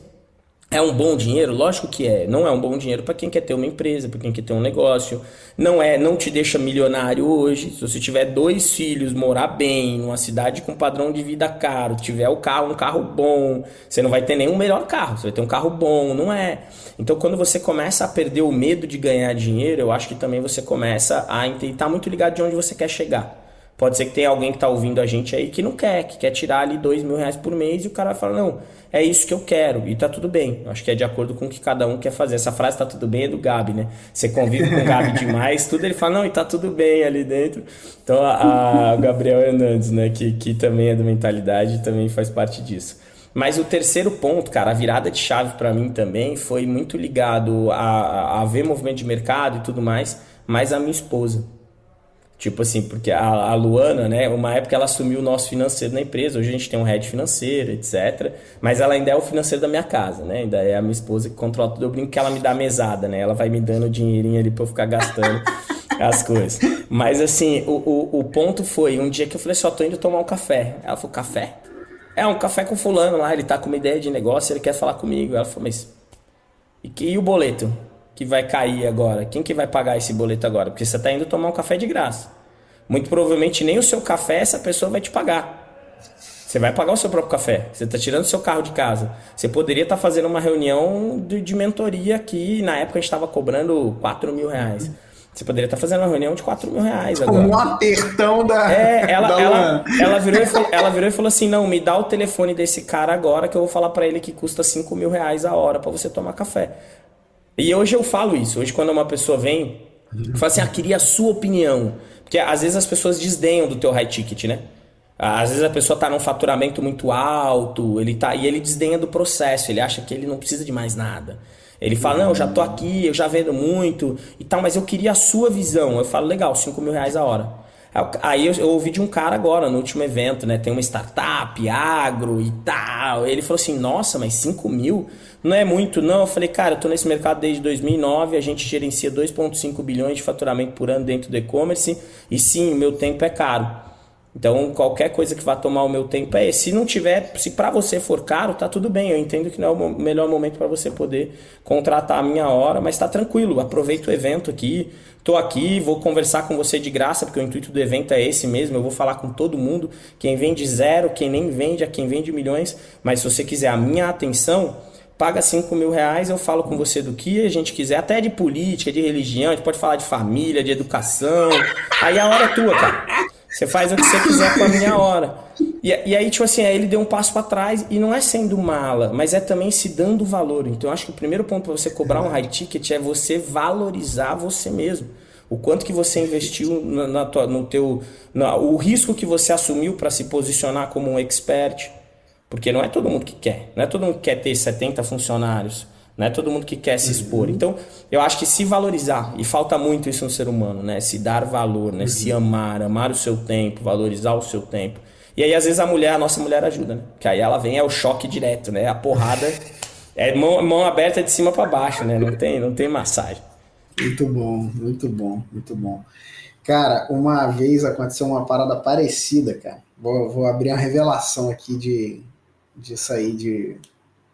É um bom dinheiro? Lógico que é. Não é um bom dinheiro para quem quer ter uma empresa, para quem quer ter um negócio. Não é, não te deixa milionário hoje. Se você tiver dois filhos, morar bem, numa cidade com padrão de vida caro, tiver o carro, um carro bom, você não vai ter nenhum melhor carro, você vai ter um carro bom, não é. Então quando você começa a perder o medo de ganhar dinheiro, eu acho que também você começa a estar tá muito ligado de onde você quer chegar. Pode ser que tenha alguém que está ouvindo a gente aí que não quer, que quer tirar ali dois mil reais por mês e o cara fala, não, é isso que eu quero e tá tudo bem. Acho que é de acordo com o que cada um quer fazer. Essa frase tá tudo bem é do Gabi, né? Você convive com o Gabi demais, tudo ele fala, não, e tá tudo bem ali dentro. Então a, a o Gabriel Hernandes, né, que, que também é do mentalidade, também faz parte disso. Mas o terceiro ponto, cara, a virada de chave para mim também foi muito ligado a, a ver movimento de mercado e tudo mais, mas a minha esposa. Tipo assim, porque a, a, Luana, né, uma época ela assumiu o nosso financeiro na empresa, hoje a gente tem um head financeiro, etc. Mas ela ainda é o financeiro da minha casa, né? Ainda é a minha esposa que controla tudo. Eu brinco que ela me dá mesada, né? Ela vai me dando dinheirinho ali pra eu ficar gastando as coisas. Mas assim, o, o, o, ponto foi, um dia que eu falei só assim, tô indo tomar um café. Ela falou, café? É, um café com fulano lá, ele tá com uma ideia de negócio, ele quer falar comigo. Ela falou, mas. E, que, e o boleto? Que vai cair agora? Quem que vai pagar esse boleto agora? Porque você está indo tomar um café de graça. Muito provavelmente nem o seu café essa pessoa vai te pagar. Você vai pagar o seu próprio café. Você está tirando o seu carro de casa. Você poderia estar tá fazendo uma reunião de, de mentoria aqui. Na época a gente estava cobrando 4 mil reais. Você poderia estar tá fazendo uma reunião de 4 mil reais agora. Um apertão da. É, ela, da ela, ela, virou e falou, ela virou e falou assim: não, me dá o telefone desse cara agora que eu vou falar para ele que custa 5 mil reais a hora para você tomar café. E hoje eu falo isso. Hoje, quando uma pessoa vem e fala assim, ah, queria a sua opinião. Porque às vezes as pessoas desdenham do teu high ticket, né? Às vezes a pessoa está num faturamento muito alto, ele tá e ele desdenha do processo, ele acha que ele não precisa de mais nada. Ele fala, não, eu já tô aqui, eu já vendo muito e tal, mas eu queria a sua visão. Eu falo, legal, 5 mil reais a hora. Aí eu, eu, ouvi de um cara agora, no último evento, né? Tem uma startup, agro e tal. Ele falou assim, nossa, mas 5 mil? Não é muito, não. Eu falei, cara, eu tô nesse mercado desde 2009, a gente gerencia 2,5 bilhões de faturamento por ano dentro do e-commerce, e sim, o meu tempo é caro. Então, qualquer coisa que vá tomar o meu tempo é esse. Se não tiver, se para você for caro, tá tudo bem. Eu entendo que não é o melhor momento para você poder contratar a minha hora, mas tá tranquilo. Aproveita o evento aqui. Tô aqui, vou conversar com você de graça, porque o intuito do evento é esse mesmo. Eu vou falar com todo mundo, quem vende zero, quem nem vende, a quem vende milhões. Mas se você quiser a minha atenção, paga 5 mil reais, eu falo com você do que a gente quiser, até de política, de religião, a gente pode falar de família, de educação. Aí a hora é tua, cara. Você faz o que você quiser com a minha hora. E, e aí, tipo assim, aí ele deu um passo para trás e não é sendo mala, mas é também se dando valor. Então, eu acho que o primeiro ponto para você cobrar um high ticket é você valorizar você mesmo. O quanto que você investiu na, na tua, no teu, na, o risco que você assumiu para se posicionar como um expert, porque não é todo mundo que quer, não é todo mundo que quer ter 70 funcionários, não é todo mundo que quer se expor. Uhum. Então, eu acho que se valorizar, e falta muito isso no ser humano, né? Se dar valor, né? Uhum. Se amar, amar o seu tempo, valorizar o seu tempo. E aí, às vezes, a mulher, a nossa mulher ajuda, né? Que aí ela vem, é o choque direto, né? A porrada é mão, mão aberta de cima para baixo, né? Não tem, não tem massagem. Muito bom, muito bom, muito bom. Cara, uma vez aconteceu uma parada parecida, cara. Vou, vou abrir uma revelação aqui de, disso aí, de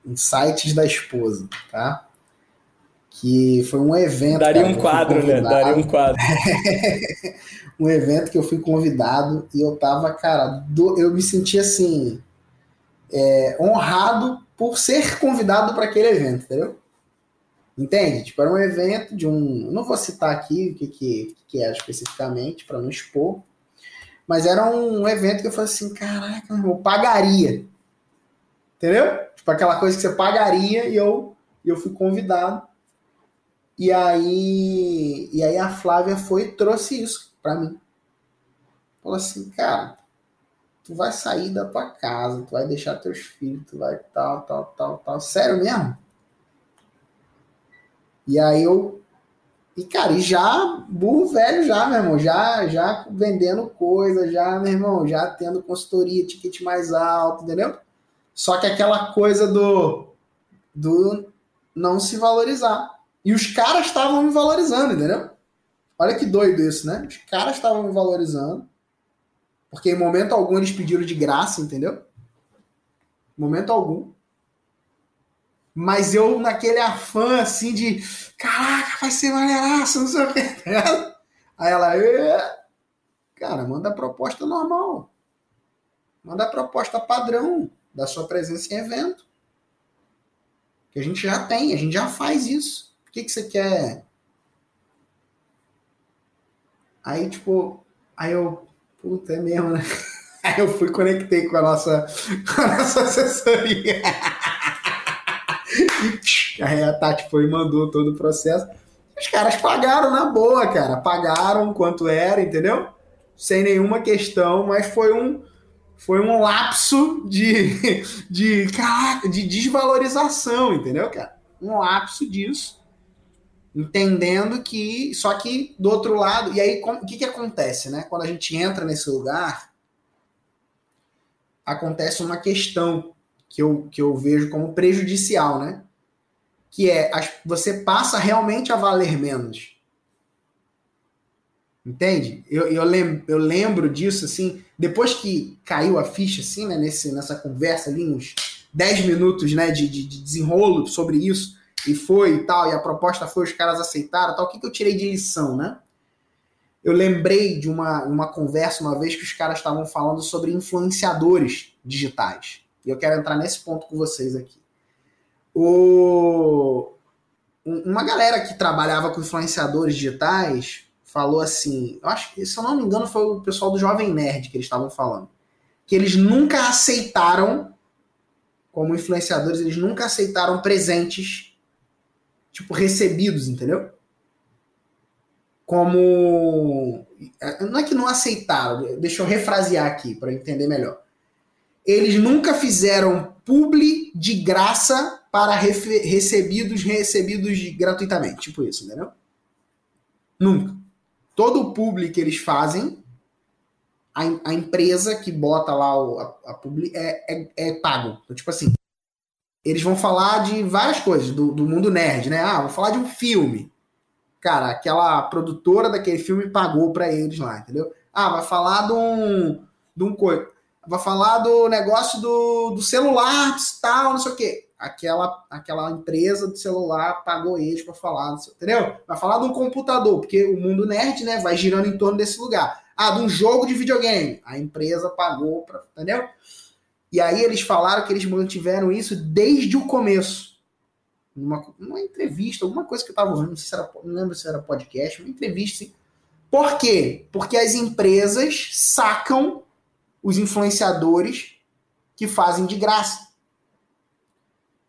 insights da esposa, tá? Que foi um evento. Daria cara, um quadro, né? Daria um quadro. um evento que eu fui convidado e eu tava, cara, do, eu me senti assim, é, honrado por ser convidado para aquele evento, entendeu? Entende? Tipo, era um evento de um. Não vou citar aqui o que, que, que era especificamente, para não expor. Mas era um evento que eu falei assim: caraca, eu pagaria. Entendeu? Tipo, aquela coisa que você pagaria e eu, eu fui convidado. E aí, e aí a Flávia foi e trouxe isso para mim. Falou assim, cara, tu vai sair da tua casa, tu vai deixar teus filhos, tu vai tal, tal, tal, tal. Sério mesmo? E aí eu. E, cara, e já, burro velho já, meu irmão, já, já vendendo coisa, já, meu irmão, já tendo consultoria, ticket mais alto, entendeu? Só que aquela coisa do, do não se valorizar. E os caras estavam me valorizando, entendeu? Olha que doido isso, né? Os caras estavam me valorizando. Porque em momento algum eles pediram de graça, entendeu? Momento algum. Mas eu, naquele afã, assim, de caraca, vai ser maneiraço, não sei o que. Aí ela, cara, manda a proposta normal. Manda a proposta padrão da sua presença em evento. Que a gente já tem, a gente já faz isso. O que, que você quer? Aí, tipo, aí eu, puta, é mesmo, né? Aí eu fui conectei com a nossa, com a nossa assessoria. E aí a Tati foi e mandou todo o processo. Os caras pagaram na boa, cara. Pagaram quanto era, entendeu? Sem nenhuma questão, mas foi um foi um lapso de, de, de desvalorização, entendeu, cara? Um lapso disso. Entendendo que. Só que do outro lado. E aí, o que, que acontece, né? Quando a gente entra nesse lugar, acontece uma questão que eu, que eu vejo como prejudicial, né? Que é você passa realmente a valer menos. Entende? Eu, eu, eu lembro disso, assim, depois que caiu a ficha, assim, né, nesse, nessa conversa ali, uns 10 minutos, né, de, de, de, desenrolo sobre isso, e foi e tal, e a proposta foi, os caras aceitaram tal, o que, que eu tirei de lição, né? Eu lembrei de uma, uma conversa uma vez que os caras estavam falando sobre influenciadores digitais. E eu quero entrar nesse ponto com vocês aqui. O... Uma galera que trabalhava com influenciadores digitais falou assim, eu acho que, se eu não me engano, foi o pessoal do Jovem Nerd que eles estavam falando, que eles nunca aceitaram, como influenciadores, eles nunca aceitaram presentes, tipo, recebidos, entendeu? Como. Não é que não aceitaram, deixa eu refrasear aqui para entender melhor eles nunca fizeram publi de graça para recebidos recebidos gratuitamente. Tipo isso, entendeu? Nunca. Todo o publi que eles fazem, a, a empresa que bota lá o, a, a publi é, é, é, pago. Então, tipo assim, eles vão falar de várias coisas do, do mundo nerd, né? Ah, vou falar de um filme. Cara, aquela produtora daquele filme pagou para eles lá, entendeu? Ah, vai falar de um, de um coisa vai falar do negócio do, do celular, tal, não sei o quê. Aquela, aquela empresa do celular pagou eles para falar, entendeu? Vai falar de um computador, porque o mundo nerd, né, vai girando em torno desse lugar. Ah, de um jogo de videogame. A empresa pagou para, entendeu? E aí eles falaram que eles mantiveram isso desde o começo. numa, numa entrevista, alguma coisa que eu estava ouvindo, não, sei se era, não lembro se era podcast, uma entrevista. Assim. Por quê? Porque as empresas sacam os influenciadores que fazem de graça.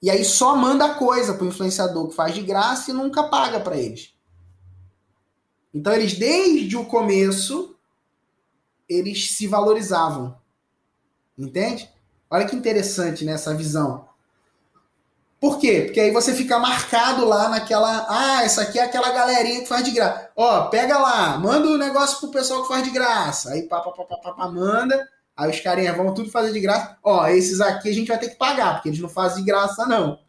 E aí só manda coisa pro influenciador que faz de graça e nunca paga para eles. Então eles desde o começo eles se valorizavam. Entende? Olha que interessante nessa né, visão. Por quê? Porque aí você fica marcado lá naquela. Ah, essa aqui é aquela galerinha que faz de graça. Ó, pega lá, manda o um negócio pro pessoal que faz de graça. Aí pá, pá, pá, pá, pá, pá manda. Aí os carinhas vão tudo fazer de graça. Ó, esses aqui a gente vai ter que pagar, porque eles não fazem de graça, não.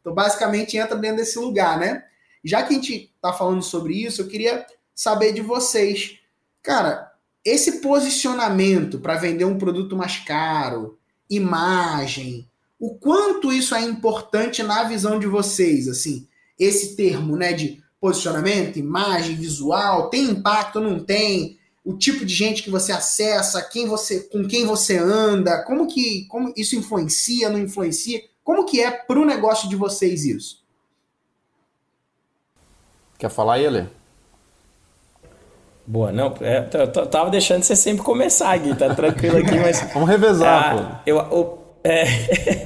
Então, basicamente, entra dentro desse lugar, né? Já que a gente tá falando sobre isso, eu queria saber de vocês. Cara, esse posicionamento para vender um produto mais caro, imagem, o quanto isso é importante na visão de vocês, assim, esse termo, né, de posicionamento, imagem, visual, tem impacto, não tem? O tipo de gente que você acessa, quem você, com quem você anda, como que, como isso influencia, não influencia? Como que é pro negócio de vocês isso? Quer falar aí, Ale? Boa, não, é, eu tava deixando você sempre começar, Gui, tá tranquilo aqui, mas... Vamos revezar, ah, pô. Eu, eu, é,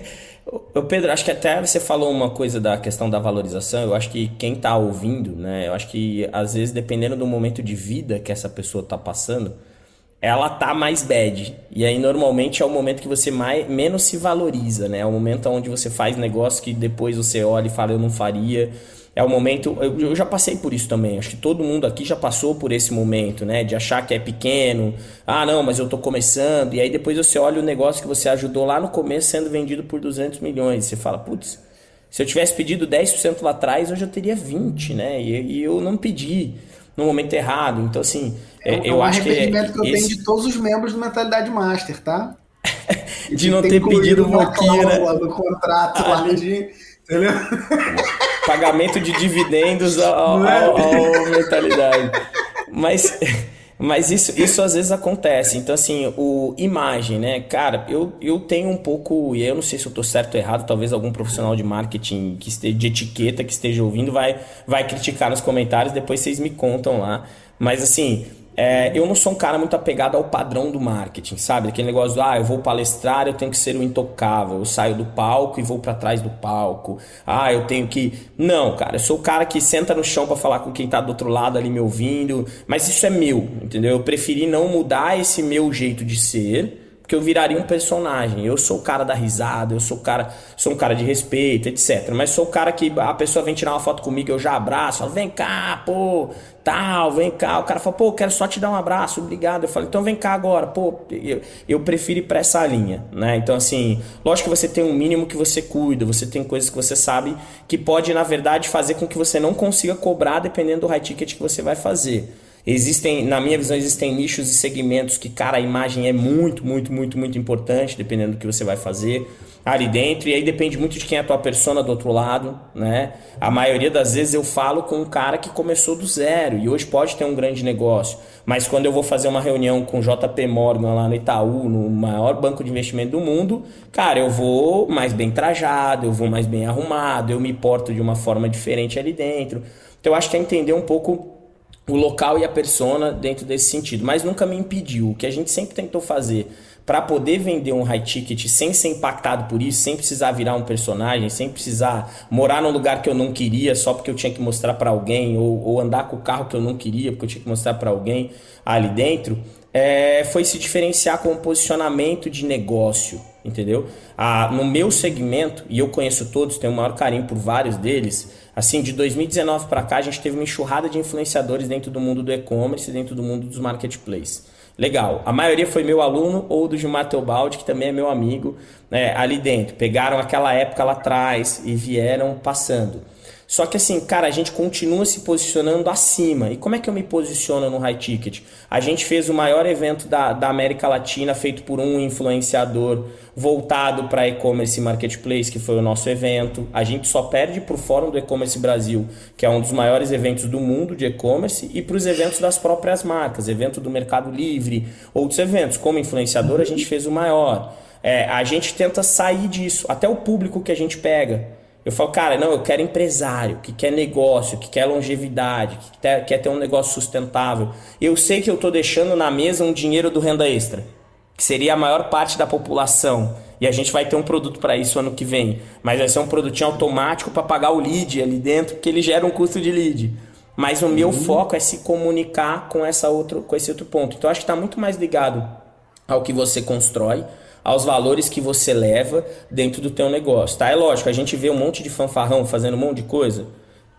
o Pedro, acho que até você falou uma coisa da questão da valorização. Eu acho que quem está ouvindo, né? Eu acho que às vezes, dependendo do momento de vida que essa pessoa está passando, ela tá mais bad. E aí, normalmente, é o momento que você mais, menos se valoriza, né? É o momento onde você faz negócio que depois você olha e fala, eu não faria é o momento. Eu, eu, já passei por isso também. Acho que todo mundo aqui já passou por esse momento, né? De achar que é pequeno. Ah, não, mas eu tô começando. E aí depois você olha o negócio que você ajudou lá no começo sendo vendido por 200 milhões. E você fala, putz, se eu tivesse pedido 10% lá atrás, hoje eu teria 20, né? E, e eu não pedi no momento errado. Então, assim, é, é eu acho que. É que eu esse... tenho de todos os membros do Mentalidade Master, tá? de não ter pedido um pouquinho, né? no contrato lá de. Entendeu? Pagamento de dividendos ao, ao, ao mentalidade. Mas, mas isso, isso às vezes acontece. Então, assim, o imagem, né? Cara, eu, eu tenho um pouco, e eu não sei se eu tô certo ou errado, talvez algum profissional de marketing que esteja, de etiqueta que esteja ouvindo vai, vai criticar nos comentários, depois vocês me contam lá. Mas assim, é, eu não sou um cara muito apegado ao padrão do marketing, sabe? Aquele negócio do, ah, eu vou palestrar, eu tenho que ser o intocável. Eu saio do palco e vou para trás do palco. Ah, eu tenho que. Não, cara, eu sou o cara que senta no chão para falar com quem tá do outro lado ali me ouvindo. Mas isso é meu, entendeu? Eu preferi não mudar esse meu jeito de ser que eu viraria um personagem. Eu sou o cara da risada, eu sou o cara, sou um cara de respeito, etc. Mas sou o cara que a pessoa vem tirar uma foto comigo, eu já abraço, falo, vem cá, pô, tal, vem cá. O cara fala, pô, quero só te dar um abraço, obrigado. Eu falo, então vem cá agora, pô, eu, eu prefiro ir pra essa linha, né? Então, assim, lógico que você tem um mínimo que você cuida, você tem coisas que você sabe que pode, na verdade, fazer com que você não consiga cobrar dependendo do high ticket que você vai fazer. Existem, na minha visão, existem nichos e segmentos que, cara, a imagem é muito, muito, muito, muito importante, dependendo do que você vai fazer ali dentro. E aí depende muito de quem é a tua persona do outro lado, né? A maioria das vezes eu falo com um cara que começou do zero e hoje pode ter um grande negócio. Mas quando eu vou fazer uma reunião com JP Morgan lá no Itaú, no maior banco de investimento do mundo, cara, eu vou mais bem trajado, eu vou mais bem arrumado, eu me porto de uma forma diferente ali dentro. Então eu acho que é entender um pouco o local e a persona dentro desse sentido, mas nunca me impediu. O que a gente sempre tentou fazer para poder vender um high ticket sem ser impactado por isso, sem precisar virar um personagem, sem precisar morar num lugar que eu não queria só porque eu tinha que mostrar para alguém, ou, ou, andar com o carro que eu não queria porque eu tinha que mostrar para alguém ali dentro, é, foi se diferenciar com um posicionamento de negócio, entendeu? Ah, no meu segmento, e eu conheço todos, tenho o maior carinho por vários deles, assim, de 2019 para cá a gente teve uma enxurrada de influenciadores dentro do mundo do e-commerce, dentro do mundo dos marketplaces. Legal. A maioria foi meu aluno ou do Gilmar Teobaldi, que também é meu amigo, né, ali dentro. Pegaram aquela época lá atrás e vieram passando. Só que assim, cara, a gente continua se posicionando acima. E como é que eu me posiciono no high ticket? A gente fez o maior evento da, da América Latina feito por um influenciador voltado para e-commerce marketplace, que foi o nosso evento. A gente só perde para o Fórum do E-Commerce Brasil, que é um dos maiores eventos do mundo de e-commerce, e para os eventos das próprias marcas, evento do Mercado Livre, outros eventos. Como influenciador, a gente fez o maior. É, a gente tenta sair disso, até o público que a gente pega Eu falo, cara, não, eu quero empresário, que quer negócio, que quer longevidade, que quer, quer ter um negócio sustentável. Eu sei que eu estou deixando na mesa um dinheiro do renda extra, que seria a maior parte da população. E a gente vai ter um produto para isso ano que vem. Mas vai ser um produtinho automático para pagar o lead ali dentro, porque ele gera um custo de lead. Mas o meu uhum. foco é se comunicar com, essa outro, com esse outro ponto. Então acho que está muito mais ligado ao que você constrói, aos valores que você leva dentro do teu negócio. Tá? É lógico, a gente vê um monte de fanfarrão fazendo um monte de coisa.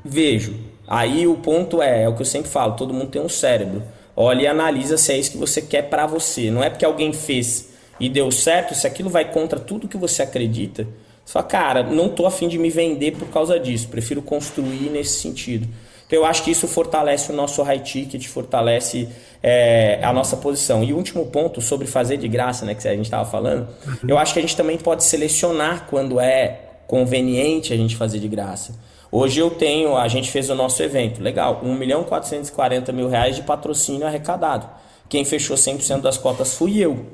Vejo. Aí o ponto é, é o que eu sempre falo, todo mundo tem um cérebro. Olha e analisa se é isso que você quer para você. Não é porque alguém fez e deu certo, se aquilo vai contra tudo que você acredita, fala, cara, não tô afim de me vender por causa disso, prefiro construir nesse sentido. Então eu acho que isso fortalece o nosso high ticket, fortalece é, a nossa posição. E o último ponto sobre fazer de graça, né, que a gente estava falando, eu acho que a gente também pode selecionar quando é conveniente a gente fazer de graça. Hoje eu tenho, a gente fez o nosso evento, legal, 1 milhão 440 mil reais de patrocínio arrecadado. Quem fechou 100% das cotas fui eu.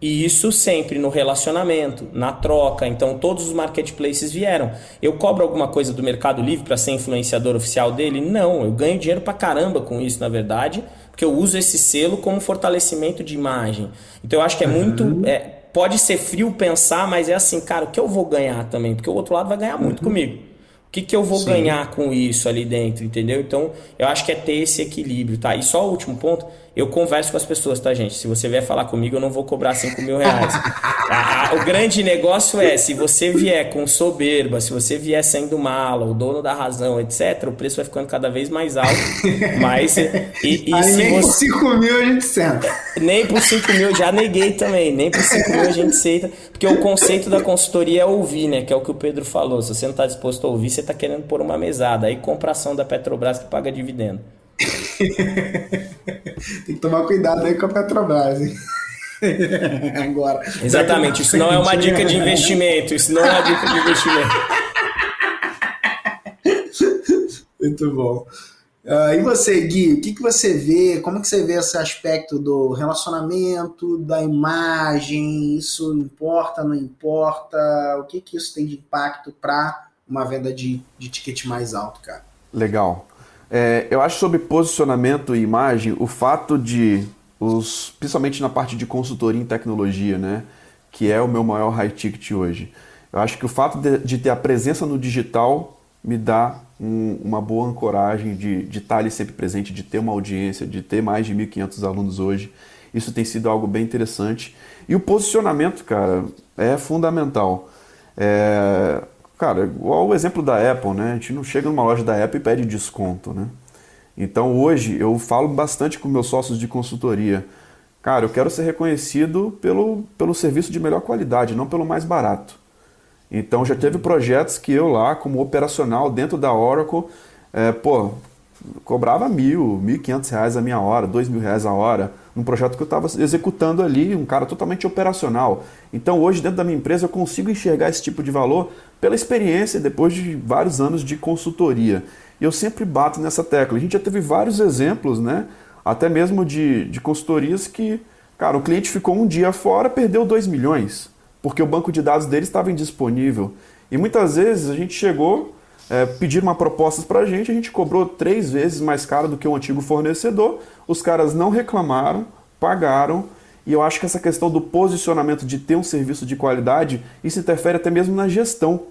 E isso sempre no relacionamento, na troca. Então todos os marketplaces vieram. Eu cobro alguma coisa do Mercado Livre para ser influenciador oficial dele? Não, eu ganho dinheiro pra caramba com isso, na verdade, porque eu uso esse selo como fortalecimento de imagem. Então eu acho que é muito. Uhum. É, pode ser frio pensar, mas é assim, cara, o que eu vou ganhar também? Porque o outro lado vai ganhar muito uhum. comigo. O que, que eu vou Sim. ganhar com isso ali dentro, entendeu? Então, eu acho que é ter esse equilíbrio, tá? E só o último ponto, eu converso com as pessoas, tá, gente? Se você vier falar comigo, eu não vou cobrar 5 mil reais. a, a, o grande negócio é, se você vier com soberba, se você vier sendo mala, o dono da razão, etc., o preço vai ficando cada vez mais alto. Mas, e, e Aí nem você... por 5 mil a gente senta. Nem por 5 mil, já neguei também. Nem por 5 mil a gente senta. Porque o conceito da consultoria é ouvir, né? Que é o que o Pedro falou. Se você não está disposto a ouvir, você está querendo pôr uma mesada. Aí compra ação da Petrobras que paga dividendo. Tem que tomar cuidado aí com a Petrobras, hein? Agora. Exatamente, isso não é uma dica de investimento. Isso não é uma dica de investimento. Muito bom. Uh, e você, Gui, o que, que você vê? Como que você vê esse aspecto do relacionamento, da imagem? Isso importa, não importa? O que, que isso tem de impacto para uma venda de, de ticket mais alto, cara? Legal. É, eu acho sobre posicionamento e imagem, o fato de, os, principalmente na parte de consultoria em tecnologia, né, que é o meu maior high ticket hoje, eu acho que o fato de, de ter a presença no digital me dá um, uma boa ancoragem de, de estar ali sempre presente, de ter uma audiência, de ter mais de 1.500 alunos hoje. Isso tem sido algo bem interessante. E o posicionamento, cara, é fundamental. É, Cara, igual o exemplo da Apple, né? A gente não chega numa loja da Apple e pede desconto, né? Então hoje eu falo bastante com meus sócios de consultoria. Cara, eu quero ser reconhecido pelo, pelo serviço de melhor qualidade, não pelo mais barato. Então já teve projetos que eu lá, como operacional dentro da Oracle, é, pô, cobrava mil, mil e quinhentos reais a minha hora, dois mil reais a hora, num projeto que eu estava executando ali, um cara totalmente operacional. Então hoje dentro da minha empresa eu consigo enxergar esse tipo de valor pela experiência depois de vários anos de consultoria. E eu sempre bato nessa tecla. A gente já teve vários exemplos, né? Até mesmo de, de consultorias que, cara, o cliente ficou um dia fora, perdeu 2 milhões, porque o banco de dados dele estava indisponível. E muitas vezes a gente chegou, é, pedir uma proposta para a gente, a gente cobrou três vezes mais caro do que o antigo fornecedor, os caras não reclamaram, pagaram, e eu acho que essa questão do posicionamento de ter um serviço de qualidade, isso interfere até mesmo na gestão.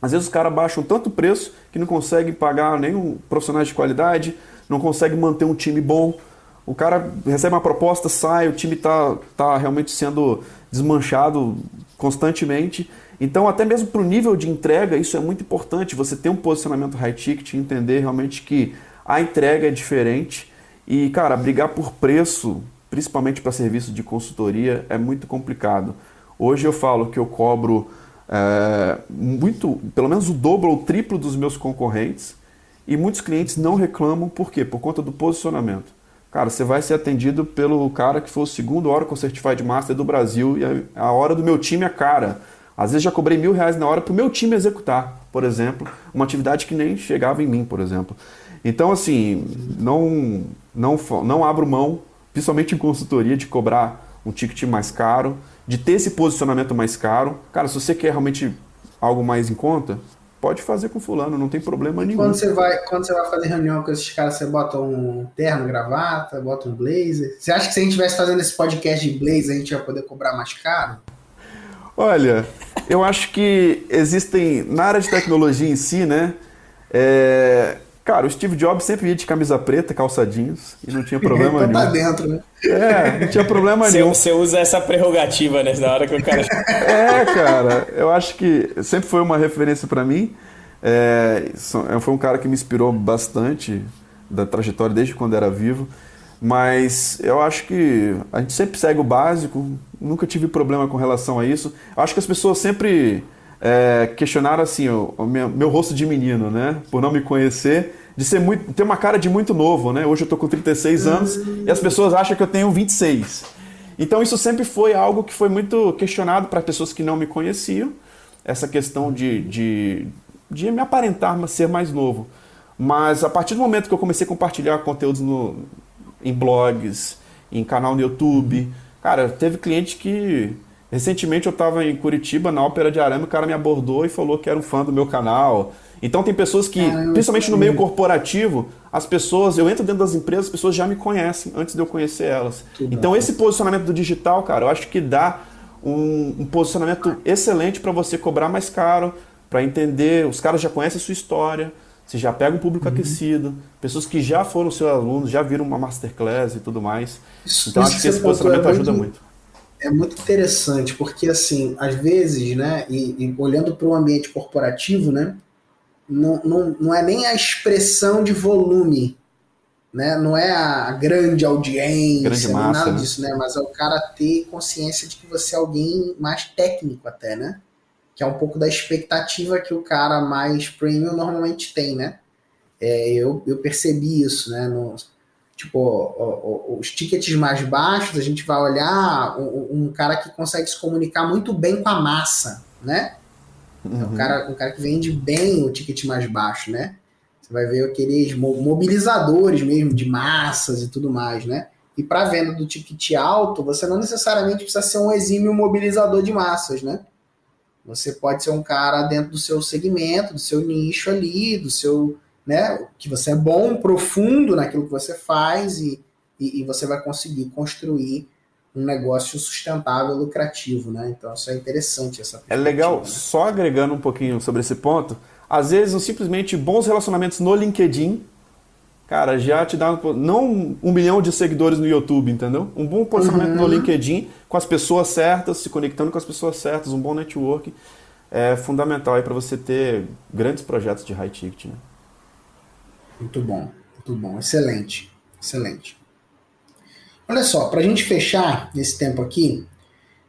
Às vezes os caras baixam tanto preço que não conseguem pagar nenhum profissional de qualidade, não conseguem manter um time bom. O cara recebe uma proposta, sai, o time está tá realmente sendo desmanchado constantemente. Então, até mesmo para o nível de entrega, isso é muito importante. Você ter um posicionamento high ticket, entender realmente que a entrega é diferente. E, cara, brigar por preço principalmente para serviço de consultoria, é muito complicado. Hoje eu falo que eu cobro é, muito, pelo menos o dobro ou o triplo dos meus concorrentes, e muitos clientes não reclamam, por quê? Por conta do posicionamento. Cara, você vai ser atendido pelo cara que foi o segundo Oracle Certified Master do Brasil e a, hora do meu time é cara. Às vezes já cobrei mil reais na hora para o meu time executar, por exemplo, uma atividade que nem chegava em mim, por exemplo. Então, assim, não, não, não abro mão principalmente em consultoria, de cobrar um ticket mais caro, de ter esse posicionamento mais caro. Cara, se você quer realmente algo mais em conta, pode fazer com fulano, não tem problema nenhum. Quando você, vai, quando você vai fazer reunião com esses caras, você bota um terno, gravata, bota um blazer. Você acha que se a gente estivesse fazendo esse podcast de blazer, a gente ia poder cobrar mais caro? Olha, eu acho que existem, na área de tecnologia em si, né? É, cara, o Steve Jobs sempre ia de camisa preta, calçadinhos, e não tinha problema então nenhum. tá dentro, né? É, não tinha problema você, nenhum. Você usa essa prerrogativa, né? Na hora que o cara. é, cara, eu acho que sempre foi uma referência para mim. É, foi um cara que me inspirou bastante da trajetória desde quando era vivo. Mas eu acho que a gente sempre segue o básico, nunca tive problema com relação a isso. Eu acho que as pessoas sempre é, questionaram assim o, o meu, meu, rosto de menino, né? Por não me conhecer, de ser muito, ter uma cara de muito novo, né? Hoje eu tô com 36 anos e as pessoas acham que eu tenho 26. Então isso sempre foi algo que foi muito questionado para pessoas que não me conheciam, essa questão de, de, de me aparentar ser mais novo. Mas a partir do momento que eu comecei a compartilhar conteúdos no, em blogs, em canal no YouTube. Cara, teve cliente que. Recentemente eu estava em Curitiba, na Ópera de Arame, o cara me abordou e falou que era um fã do meu canal. Então tem pessoas que, principalmente no meio corporativo, as pessoas, eu entro dentro das empresas, as pessoas já me conhecem antes de eu conhecer elas. Tudo então bem. esse posicionamento do digital, cara, eu acho que dá um, um posicionamento excelente para você cobrar mais caro, para entender, os caras já conhecem a sua história, você já pega um público uhum. aquecido, pessoas que já foram seus alunos, já viram uma masterclass e tudo mais. Isso, então acho que esse posicionamento ajuda muito. É muito interessante, porque assim, às vezes, né, e, e olhando para o ambiente corporativo, né, não, não, não é nem a expressão de volume, né, não é a grande audiência, grande massa, nada né? disso, né, mas é o cara ter consciência de que você é alguém mais técnico até, né? que é um pouco da expectativa que o cara mais premium normalmente tem, né? É, eu, eu percebi isso, né? No, tipo, os tickets mais baixos, a gente vai olhar um, um, cara que consegue se comunicar muito bem com a massa, né? Uhum. É um cara, um cara que vende bem o ticket mais baixo, né? Você vai ver aqueles mobilizadores mesmo de massas e tudo mais, né? E para venda do ticket alto, você não necessariamente precisa ser um exímio mobilizador de massas, né? Você pode ser um cara dentro do seu segmento, do seu nicho ali, do seu, né, que você é bom, profundo naquilo que você faz e, e, e você vai conseguir construir um negócio sustentável, lucrativo, né? Então isso é interessante essa. É legal, né? só agregando um pouquinho sobre esse ponto. Às vezes, simplesmente bons relacionamentos no LinkedIn cara, já te dá não um milhão de seguidores no YouTube, entendeu? Um bom posicionamento uhum. no LinkedIn, com as pessoas certas, se conectando com as pessoas certas, um bom network é fundamental aí para você ter grandes projetos de high ticket, né? Muito bom, muito bom, excelente, excelente. Olha só, para a gente fechar esse tempo aqui,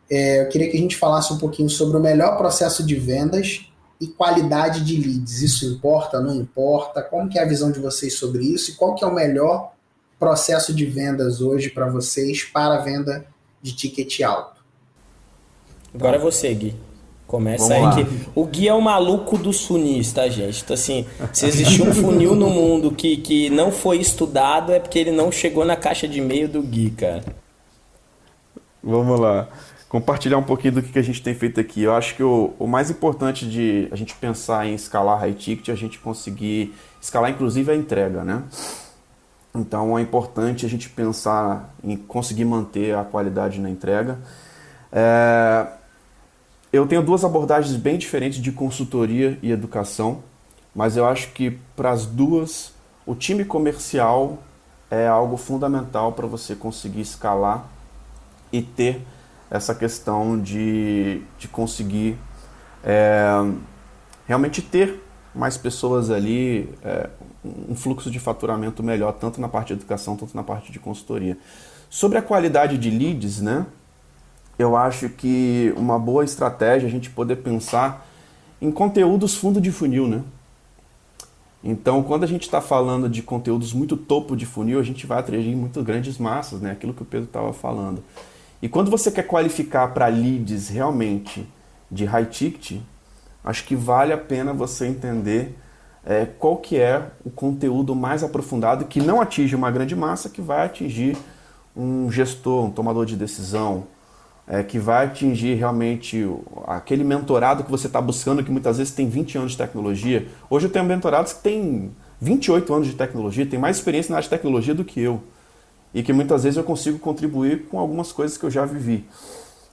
é, eu queria que a gente falasse um pouquinho sobre o melhor processo de vendas e qualidade de leads. Isso importa, não importa? Como que é a visão de vocês sobre isso? E qual que é o melhor processo de vendas hoje para vocês para a venda de ticket alto? Agora é você, Gui. Começa Vamos aí lá. que o Gui é o maluco dos funis, tá, gente? Então, assim, se existe um funil no mundo que, que não foi estudado, é porque ele não chegou na caixa de e-mail do Gui, cara. Vamos lá compartilhar um pouquinho do que a gente tem feito aqui. Eu acho que o, o mais importante de a gente pensar em escalar high ticket é a gente conseguir escalar inclusive a entrega, né? Então é importante a gente pensar em conseguir manter a qualidade na entrega. É... Eu tenho duas abordagens bem diferentes de consultoria e educação, mas eu acho que para as duas o time comercial é algo fundamental para você conseguir escalar e ter essa questão de, de conseguir é, realmente ter mais pessoas ali, é, um fluxo de faturamento melhor, tanto na parte de educação, tanto na parte de consultoria. Sobre a qualidade de leads, né? Eu acho que uma boa estratégia é a gente poder pensar em conteúdos fundo de funil, né? Então, quando a gente está falando de conteúdos muito topo de funil, a gente vai atrair muito grandes massas, né? Aquilo que o Pedro estava falando. E quando você quer qualificar para leads realmente de high ticket, acho que vale a pena você entender é, qual que é o conteúdo mais aprofundado que não atinge uma grande massa, que vai atingir um gestor, um tomador de decisão, é, que vai atingir realmente aquele mentorado que você está buscando, que muitas vezes tem 20 anos de tecnologia. Hoje eu tenho mentorados que têm 28 anos de tecnologia, tem mais experiência na área de tecnologia do que eu. E que muitas vezes eu consigo contribuir com algumas coisas que eu já vivi,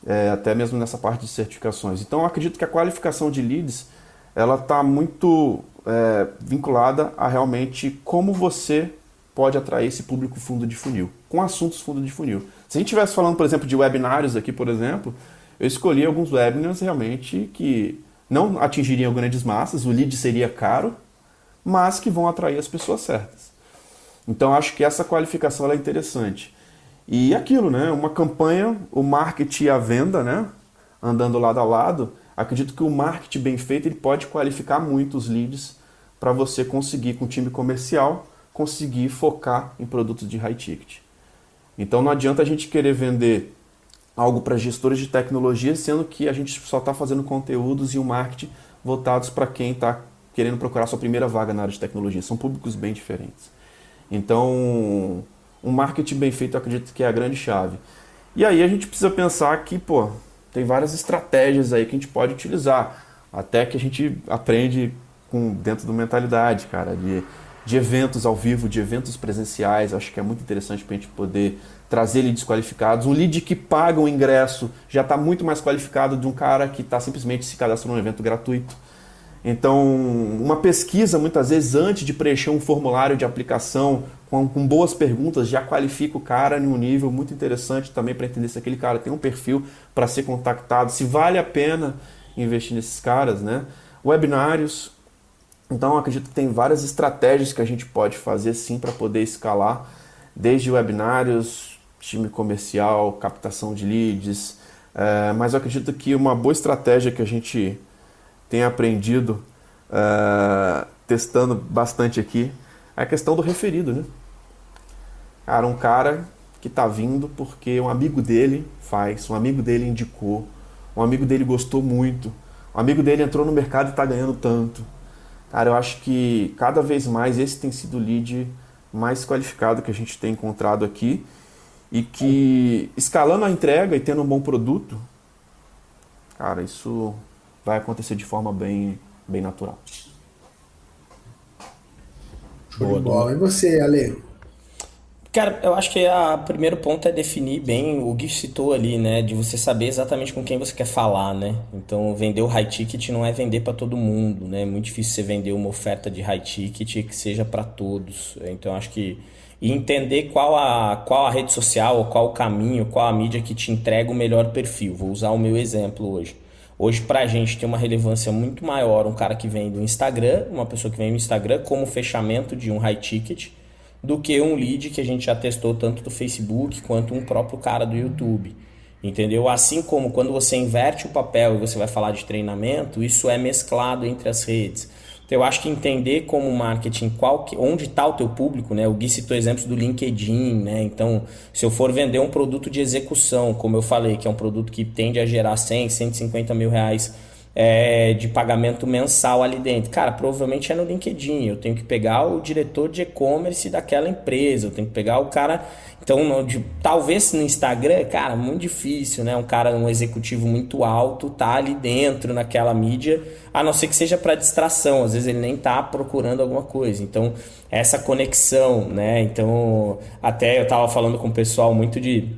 é, até mesmo nessa parte de certificações. Então eu acredito que a qualificação de leads ela está muito é, vinculada a realmente como você pode atrair esse público fundo de funil, com assuntos fundo de funil. Se a gente estivesse falando, por exemplo, de webinários aqui, por exemplo, eu escolhi alguns webinars realmente que não atingiriam grandes massas, o lead seria caro, mas que vão atrair as pessoas certas. Então acho que essa qualificação é interessante. E aquilo, né? Uma campanha, o marketing e a venda, né? Andando lado a lado, acredito que o marketing bem feito ele pode qualificar muito os leads para você conseguir com o time comercial conseguir focar em produtos de high ticket. Então não adianta a gente querer vender algo para gestores de tecnologia, sendo que a gente só está fazendo conteúdos e o marketing voltados para quem está querendo procurar sua primeira vaga na área de tecnologia. São públicos bem diferentes. Então, um marketing bem feito acredito que é a grande chave. E aí a gente precisa pensar que, pô, tem várias estratégias aí que a gente pode utilizar. Até que a gente aprende com dentro do mentalidade, cara, de de eventos ao vivo, de eventos presenciais. Acho que é muito interessante para a gente poder trazer leads qualificados. Um lead que paga o ingresso já está muito mais qualificado de um cara que está simplesmente se cadastrando num evento gratuito. Então, uma pesquisa, muitas vezes, antes de preencher um formulário de aplicação com, com boas perguntas, já qualifica o cara em um nível muito interessante também para entender se aquele cara tem um perfil para ser contactado, se vale a pena investir nesses caras. Né? Webinários, então, acredito que tem várias estratégias que a gente pode fazer sim para poder escalar, desde webinários, time comercial, captação de leads. É, mas eu acredito que uma boa estratégia que a gente tem aprendido é, testando bastante aqui é a questão do referido, né? Cara, um cara que está vindo porque um amigo dele faz, um amigo dele indicou, um amigo dele gostou muito, um amigo dele entrou no mercado e está ganhando tanto. Cara, eu acho que cada vez mais esse tem sido o lead mais qualificado que a gente tem encontrado aqui e que escalando a entrega e tendo um bom produto, cara, isso vai acontecer de forma bem, bem natural. Show de bola. E você, Ale? Cara, eu acho que o primeiro ponto é definir bem, o Gui citou ali, né, de você saber exatamente com quem você quer falar, né? Então, vender o high ticket não é vender para todo mundo, né? É muito difícil você vender uma oferta de high ticket que seja para todos. Então, acho que e entender qual a, qual a rede social, qual o caminho, qual a mídia que te entrega o melhor perfil. Vou usar o meu exemplo hoje. Hoje, para a gente, tem uma relevância muito maior um cara que vem do Instagram, uma pessoa que vem do Instagram como fechamento de um high ticket, do que um lead que a gente já testou tanto do Facebook quanto um próprio cara do YouTube. Entendeu? Assim como quando você inverte o papel e você vai falar de treinamento, isso é mesclado entre as redes. Então eu acho que entender como marketing, qual que, onde está o teu público, né? O Gui citou exemplos do LinkedIn, né? Então, se eu for vender um produto de execução, como eu falei, que é um produto que tende a gerar 100, 150 mil reais é, de pagamento mensal ali dentro. Cara, provavelmente é no LinkedIn. Eu tenho que pegar o diretor de e-commerce daquela empresa, eu tenho que pegar o cara. Então, no, de, talvez no Instagram, cara, muito difícil, né? Um cara, um executivo muito alto, tá ali dentro naquela mídia, a não ser que seja para distração. Às vezes ele nem tá procurando alguma coisa. Então, essa conexão, né? Então, até eu tava falando com o pessoal muito de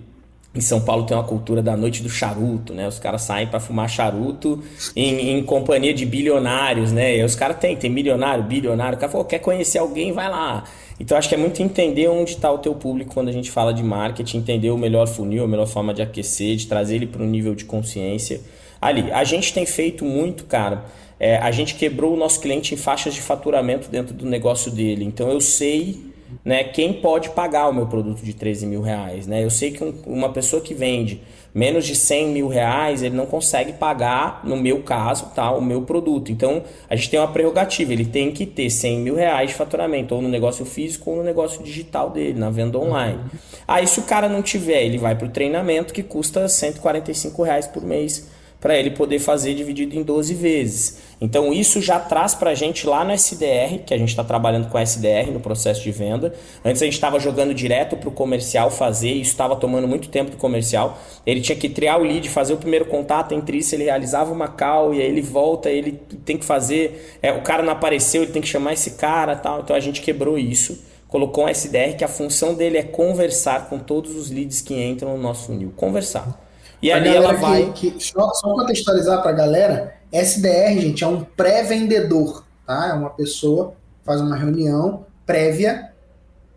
em São Paulo tem uma cultura da noite do charuto, né? Os caras saem para fumar charuto em, em, companhia de bilionários, né? E os caras têm, tem milionário, bilionário. O cara falou, quer conhecer alguém, vai lá. Então acho que é muito entender onde está o teu público quando a gente fala de marketing, entender o melhor funil, a melhor forma de aquecer, de trazer ele para um nível de consciência. Ali, a gente tem feito muito, cara. É, a gente quebrou o nosso cliente em faixas de faturamento dentro do negócio dele. Então eu sei né, quem pode pagar o meu produto de 13 mil reais. Né? Eu sei que um, uma pessoa que vende menos de 100 mil reais, ele não consegue pagar, no meu caso, tá, o meu produto. Então, a gente tem uma prerrogativa, ele tem que ter 100 mil reais de faturamento, ou no negócio físico ou no negócio digital dele, na venda online. Uhum. Aí, se o cara não tiver, ele vai para o treinamento que custa 145 reais por mês para ele poder fazer dividido em 12 vezes. Então isso já traz para a gente lá no SDR, que a gente está trabalhando com SDR no processo de venda. Antes a gente estava jogando direto para o comercial fazer, isso estava tomando muito tempo do comercial. Ele tinha que triar o lead, fazer o primeiro contato, entre isso ele realizava uma call e aí ele volta, ele tem que fazer, é, o cara não apareceu, ele tem que chamar esse cara tal. Então a gente quebrou isso colocou um SDR que a função dele é conversar com todos os leads que entram no nosso funil. Conversar. E pra ali ela vai. Que, que, só, só contextualizar para a galera: SDR, gente, é um pré-vendedor, tá? É uma pessoa que faz uma reunião prévia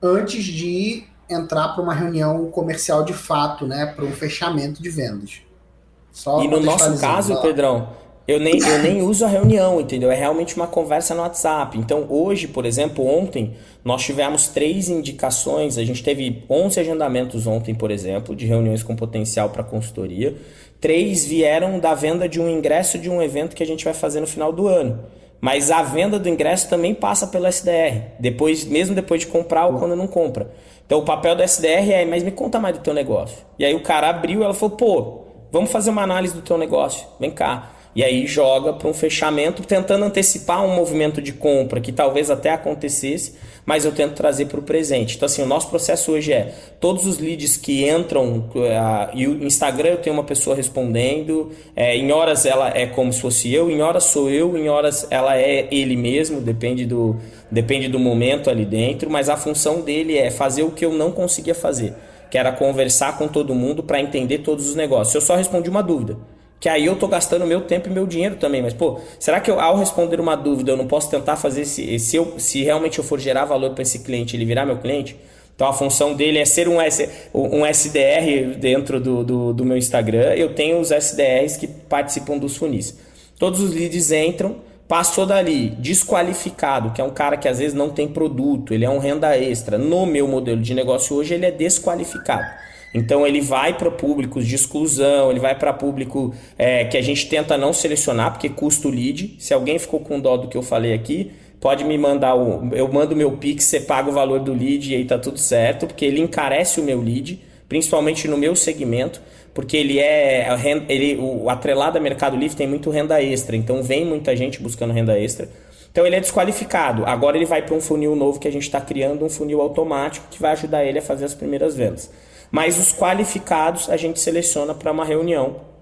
antes de entrar para uma reunião comercial de fato, né? Para um fechamento de vendas. Só e no nosso caso, Pedrão, eu nem, eu nem uso a reunião, entendeu? É realmente uma conversa no WhatsApp. Então, hoje, por exemplo, ontem, nós tivemos três indicações. A gente teve 11 agendamentos ontem, por exemplo, de reuniões com potencial para consultoria. Três vieram da venda de um ingresso de um evento que a gente vai fazer no final do ano. Mas a venda do ingresso também passa pelo SDR, depois, mesmo depois de comprar ou quando não compra. Então, o papel do SDR é, mas me conta mais do teu negócio. E aí o cara abriu, ela falou, pô, vamos fazer uma análise do teu negócio. Vem cá. E aí joga para um fechamento, tentando antecipar um movimento de compra que talvez até acontecesse, mas eu tento trazer para o presente. Então, assim, o nosso processo hoje é todos os leads que entram, uh, e o Instagram eu tenho uma pessoa respondendo, é, em horas ela é como se fosse eu, em horas sou eu, em horas ela é ele mesmo, depende do, depende do momento ali dentro, mas a função dele é fazer o que eu não conseguia fazer, que era conversar com todo mundo para entender todos os negócios. Eu só respondi uma dúvida. Que aí eu tô gastando meu tempo e meu dinheiro também. Mas, pô, será que eu, ao responder uma dúvida, eu não posso tentar fazer se, se, eu, se realmente eu for gerar valor para esse cliente, ele virar meu cliente? Então a função dele é ser um, S, um SDR dentro do, do, do, meu Instagram. Eu tenho os SDRs que participam dos funis. Todos os leads entram, passou dali, desqualificado, que é um cara que às vezes não tem produto, ele é um renda extra. No meu modelo de negócio hoje, ele é desqualificado. Então ele vai para públicos de exclusão, ele vai para público é, que a gente tenta não selecionar porque custa o lead. Se alguém ficou com dó do que eu falei aqui, pode me mandar o, eu mando meu pix, você paga o valor do lead e aí tá tudo certo, porque ele encarece o meu lead, principalmente no meu segmento, porque ele é ele o atrelado a Mercado Livre tem muito renda extra, então vem muita gente buscando renda extra. Então ele é desqualificado. Agora ele vai para um funil novo que a gente está criando, um funil automático que vai ajudar ele a fazer as primeiras vendas. Mas os qualificados a gente seleciona para uma reunião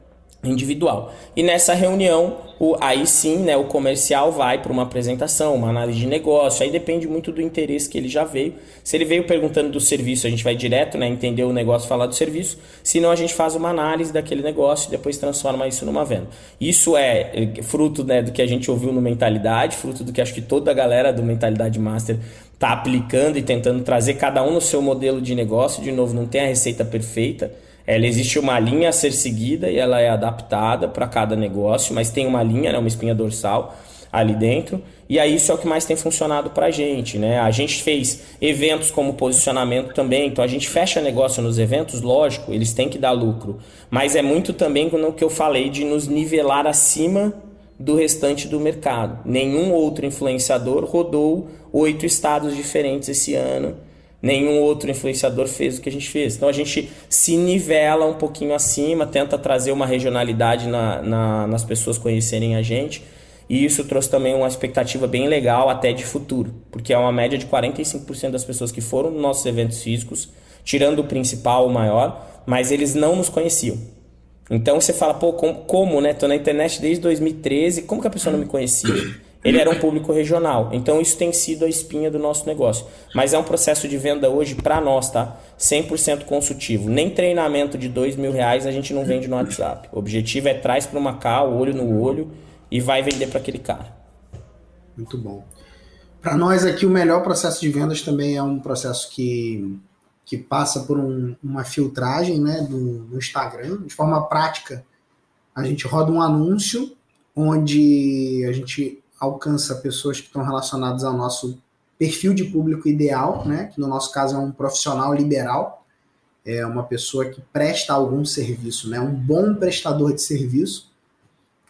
individual. E nessa reunião, o, aí sim, né, o comercial vai para uma apresentação, uma análise de negócio, aí depende muito do interesse que ele já veio. Se ele veio perguntando do serviço, a gente vai direto, né, entender o negócio, falar do serviço. Se não, a gente faz uma análise daquele negócio e depois transforma isso numa venda. Isso é, é fruto né, do que a gente ouviu no Mentalidade, fruto do que acho que toda a galera do Mentalidade Master está aplicando e tentando trazer cada um no seu modelo de negócio. De novo, não tem a receita perfeita. Ela existe uma linha a ser seguida e ela é adaptada para cada negócio, mas tem uma linha, né, uma espinha dorsal ali dentro. E aí isso é o que mais tem funcionado para a gente, né? A gente fez eventos como posicionamento também, então a gente fecha negócio nos eventos, lógico, eles têm que dar lucro, mas é muito também no que eu falei de nos nivelar acima do restante do mercado. Nenhum outro influenciador rodou oito estados diferentes esse ano. Nenhum outro influenciador fez o que a gente fez. Então a gente se nivela um pouquinho acima, tenta trazer uma regionalidade na, na, nas pessoas conhecerem a gente. E isso trouxe também uma expectativa bem legal até de futuro, porque é uma média de 45% das pessoas que foram nos nossos eventos físicos, tirando o principal, o maior, mas eles não nos conheciam. Então você fala, pô, como, como, né? Tô na internet desde 2013, como que a pessoa não me conhecia? Ele era um público regional. Então isso tem sido a espinha do nosso negócio. Mas é um processo de venda hoje para nós, tá? 100% consultivo. Nem treinamento de dois mil reais a gente não vende no WhatsApp. O objetivo é traz para uma cal, olho no olho e vai vender para aquele cara. Muito bom. Para nós aqui o melhor processo de vendas também é um processo que que passa por um, uma filtragem né, do, do Instagram. De forma prática, a gente roda um anúncio onde a gente alcança pessoas que estão relacionadas ao nosso perfil de público ideal, né, que no nosso caso é um profissional liberal, é uma pessoa que presta algum serviço, né, um bom prestador de serviço,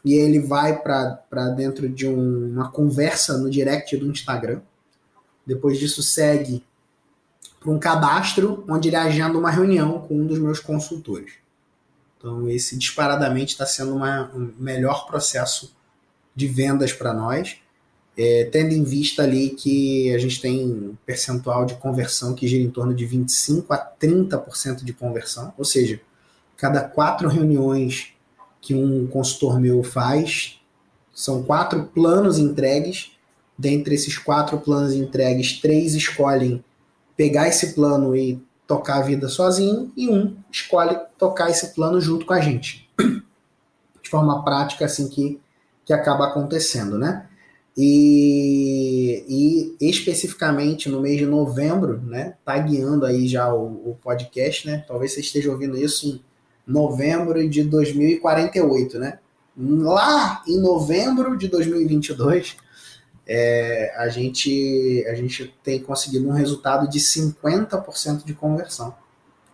e ele vai para dentro de um, uma conversa no direct do Instagram. Depois disso, segue para um cadastro onde ele agenda uma reunião com um dos meus consultores. Então, esse disparadamente está sendo uma, um melhor processo de vendas para nós, é, tendo em vista ali que a gente tem um percentual de conversão que gira em torno de 25% a 30% de conversão, ou seja, cada quatro reuniões que um consultor meu faz, são quatro planos entregues. Dentre esses quatro planos entregues, três escolhem pegar esse plano e tocar a vida sozinho, e um escolhe tocar esse plano junto com a gente. De forma prática, assim que, que acaba acontecendo, né? E, e especificamente no mês de novembro, né? Tá guiando aí já o, o podcast, né? Talvez você esteja ouvindo isso em novembro de 2048, né? Lá em novembro de 2022, é, a, gente, a gente tem conseguido um resultado de 50% de conversão,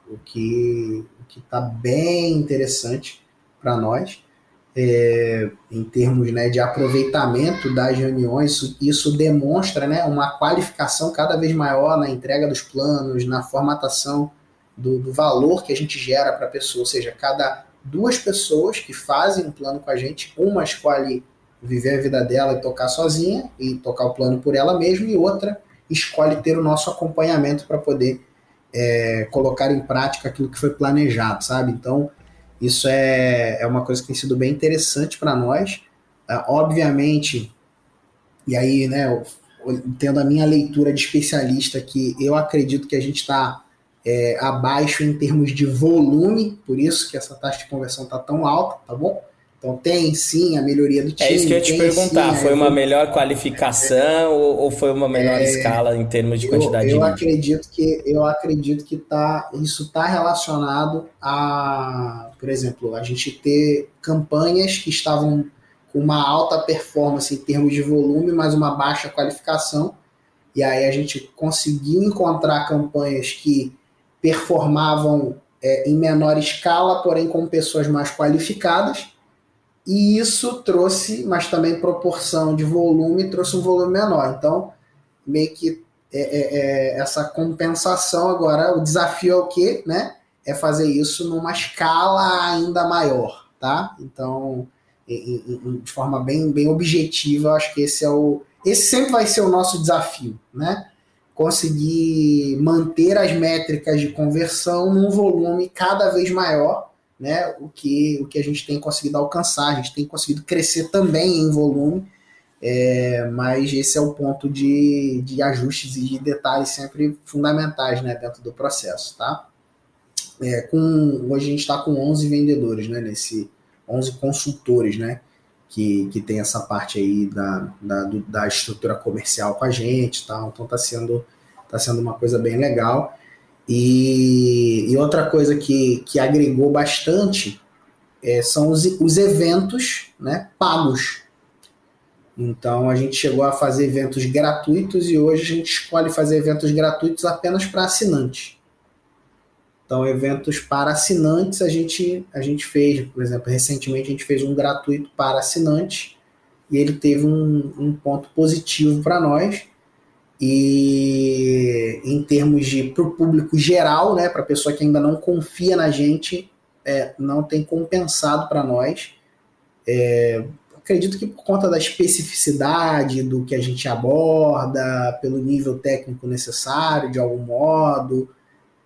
o que está bem interessante para nós. É, em termos né, de aproveitamento das reuniões, isso, isso demonstra né, uma qualificação cada vez maior na entrega dos planos, na formatação do, do valor que a gente gera para a pessoa, ou seja, cada duas pessoas que fazem um plano com a gente, uma escolhe viver a vida dela e tocar sozinha e tocar o plano por ela mesma, e outra escolhe ter o nosso acompanhamento para poder é, colocar em prática aquilo que foi planejado, sabe? Então, isso é, é uma coisa que tem sido bem interessante para nós. É, obviamente, e aí, né, tendo a minha leitura de especialista aqui, eu acredito que a gente está é, abaixo em termos de volume, por isso que essa taxa de conversão está tão alta, tá bom? Então tem sim a melhoria do time. É isso que eu ia te perguntar, sim, foi uma melhor qualificação é, ou, foi uma melhor é, escala em termos de quantidade eu, eu de acredito que Eu acredito que tá, isso está relacionado a, por exemplo, a gente ter campanhas que estavam com uma alta performance em termos de volume, mas uma baixa qualificação. E aí a gente conseguiu encontrar campanhas que performavam é, em menor escala, porém com pessoas mais qualificadas. E isso trouxe, mas também proporção de volume, trouxe um volume menor. Então, meio que é, é, é, essa compensação agora, o desafio é o quê? Né? É fazer isso numa escala ainda maior, tá? Então, de forma bem, bem objetiva, eu acho que esse é o. Esse sempre vai ser o nosso desafio, né? conseguir manter as métricas de conversão num volume cada vez maior, né? O que, o que a gente tem conseguido alcançar, a gente tem conseguido crescer também em volume, é, mas esse é o ponto de, de ajustes e de detalhes sempre fundamentais né, dentro do processo, tá? É, com, hoje a gente está com 11 vendedores, né, nesse 11 consultores, né, que, que tem essa parte aí da, da, do, da estrutura comercial com a gente, tá? então está sendo, tá sendo uma coisa bem legal. E, e outra coisa que, que agregou bastante é, são os, os eventos né, pagos. Então a gente chegou a fazer eventos gratuitos e hoje a gente escolhe fazer eventos gratuitos apenas para assinantes. Então, eventos para assinantes a gente, a gente fez, por exemplo, recentemente a gente fez um gratuito para assinantes e ele teve um, um ponto positivo para nós. E em termos de para o público geral, né, para a pessoa que ainda não confia na gente, é, não tem compensado para nós. É, acredito que por conta da especificidade do que a gente aborda, pelo nível técnico necessário, de algum modo,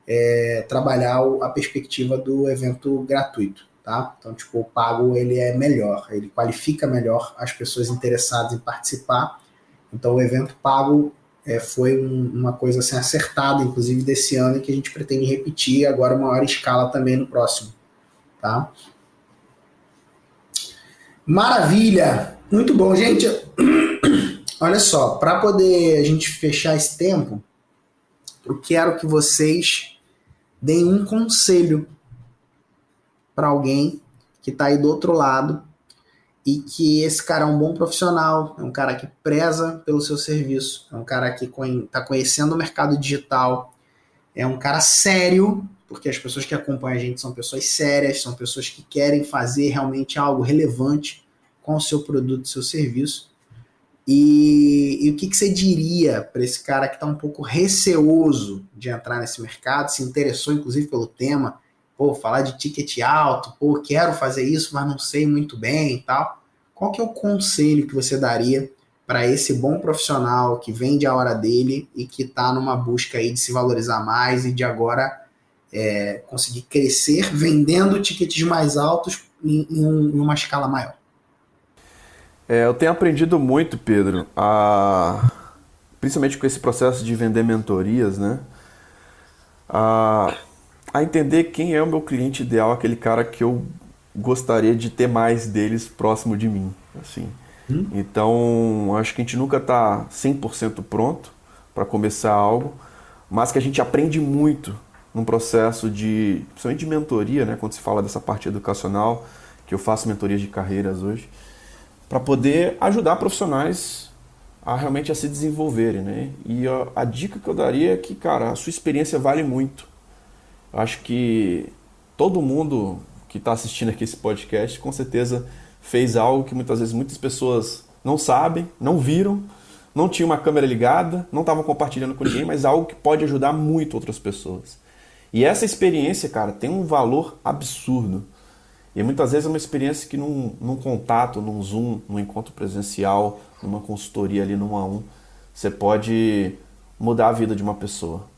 é, trabalhar a perspectiva do evento gratuito, tá? Então, tipo, o pago ele é melhor, ele qualifica melhor as pessoas interessadas em participar. Então, o evento pago é, foi um, uma coisa assim acertada, inclusive desse ano, e que a gente pretende repetir agora uma maior escala também no próximo, tá? Maravilha, muito bom, gente. Olha só, para poder a gente fechar esse tempo, eu quero que vocês deem um conselho para alguém que está aí do outro lado e que esse cara é um bom profissional, é um cara que preza pelo seu serviço, é um cara que está conhecendo o mercado digital, é um cara sério, porque as pessoas que acompanham a gente são pessoas sérias, são pessoas que querem fazer realmente algo relevante com o seu produto, seu serviço. E, e, o que, que você diria para esse cara que está um pouco receoso de entrar nesse mercado, se interessou inclusive pelo tema pô, falar de ticket alto, pô, quero fazer isso, mas não sei muito bem e tal. Qual que é o conselho que você daria para esse bom profissional que vende a hora dele e que está numa busca aí de se valorizar mais e de agora é, conseguir crescer vendendo tickets mais altos em, em, um, uma escala maior? É, eu tenho aprendido muito, Pedro, a... principalmente com esse processo de vender mentorias, né? A, a entender quem é o meu cliente ideal, aquele cara que eu gostaria de ter mais deles próximo de mim, assim. Hum? Então, acho que a gente nunca está 100% pronto para começar algo, mas que a gente aprende muito num processo de, principalmente de mentoria, né, quando se fala dessa parte educacional, que eu faço mentorias de carreiras hoje, para poder ajudar profissionais a realmente a se desenvolverem, né? E a, a, dica que eu daria é que, cara, a sua experiência vale muito. Acho que todo mundo que está assistindo aqui esse podcast, com certeza fez algo que muitas vezes muitas pessoas não sabem, não viram, não tinha uma câmera ligada, não estavam compartilhando com ninguém, mas algo que pode ajudar muito outras pessoas. E essa experiência, cara, tem um valor absurdo. E muitas vezes é uma experiência que num, num contato, num Zoom, num encontro presencial, numa consultoria ali num a um, você pode mudar a vida de uma pessoa.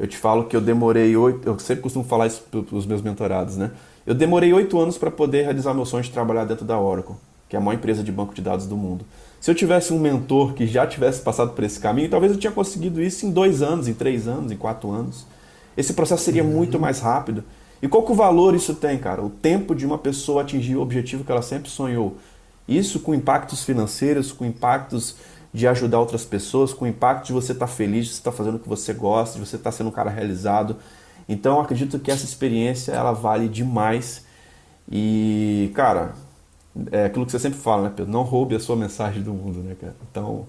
Eu te falo que eu demorei oito, eu sempre costumo falar isso para os meus mentorados, né? Eu demorei oito anos para poder realizar meu sonho de trabalhar dentro da Oracle, que é a maior empresa de banco de dados do mundo. Se eu tivesse um mentor que já tivesse passado por esse caminho, talvez eu tinha conseguido isso em dois anos, em três anos, em quatro anos. Esse processo seria muito mais rápido e qual que o valor isso tem, cara? O tempo de uma pessoa atingir o objetivo que ela sempre sonhou. Isso com impactos financeiros, com impactos de ajudar outras pessoas, com impacto de você estar tá feliz, de você estar tá fazendo o que você gosta, de você estar tá sendo um cara realizado. Então eu acredito que essa experiência ela vale demais. E, cara, é aquilo que você sempre fala, né, Pedro? Não roube a sua mensagem do mundo, né, cara? Então,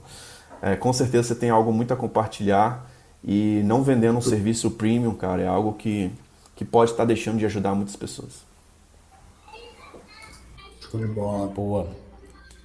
é, com certeza você tem algo muito a compartilhar e não vendendo um serviço premium, cara, é algo que que pode estar deixando de ajudar muitas pessoas. Foi bom. Boa.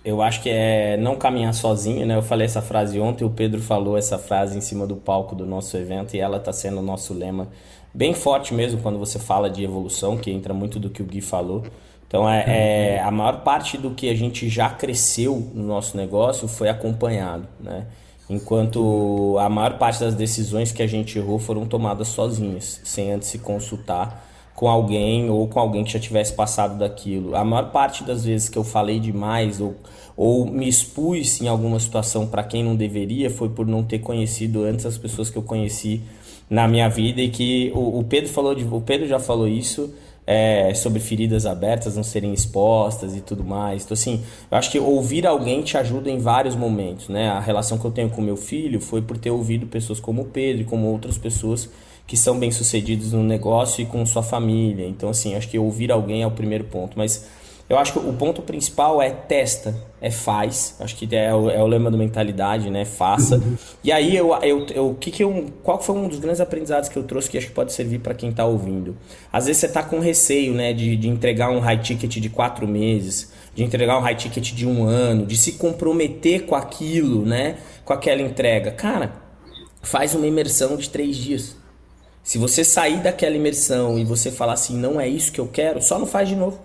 Eu acho que é não caminhar sozinho, né? Eu falei essa frase ontem, o Pedro falou essa frase em cima do palco do nosso evento e ela está sendo o nosso lema bem forte mesmo quando você fala de evolução, que entra muito do que o Gui falou. Então, é, é, a maior parte do que a gente já cresceu no nosso negócio foi acompanhado, né? Enquanto a maior parte das decisões que a gente errou foram tomadas sozinhas, sem antes se consultar com alguém ou com alguém que já tivesse passado daquilo. A maior parte das vezes que eu falei demais ou, ou me expus em alguma situação para quem não deveria foi por não ter conhecido antes as pessoas que eu conheci na minha vida e que o, o Pedro falou de, o Pedro já falou isso é, sobre feridas abertas não serem expostas e tudo mais. Então, assim, eu acho que ouvir alguém te ajuda em vários momentos, né? A relação que eu tenho com meu filho foi por ter ouvido pessoas como o Pedro e como outras pessoas que são bem-sucedidas no negócio e com sua família. Então, assim, acho que ouvir alguém é o primeiro ponto. Mas eu acho que o ponto principal é testa, é faz. Acho que é o, é o lema da mentalidade, né? Faça. E aí, eu, eu, eu, que que eu, qual foi um dos grandes aprendizados que eu trouxe que acho que pode servir para quem está ouvindo? Às vezes você está com receio, né? De, de entregar um high ticket de quatro meses, de entregar um high ticket de um ano, de se comprometer com aquilo, né? Com aquela entrega. Cara, faz uma imersão de três dias. Se você sair daquela imersão e você falar assim, não é isso que eu quero, só não faz de novo.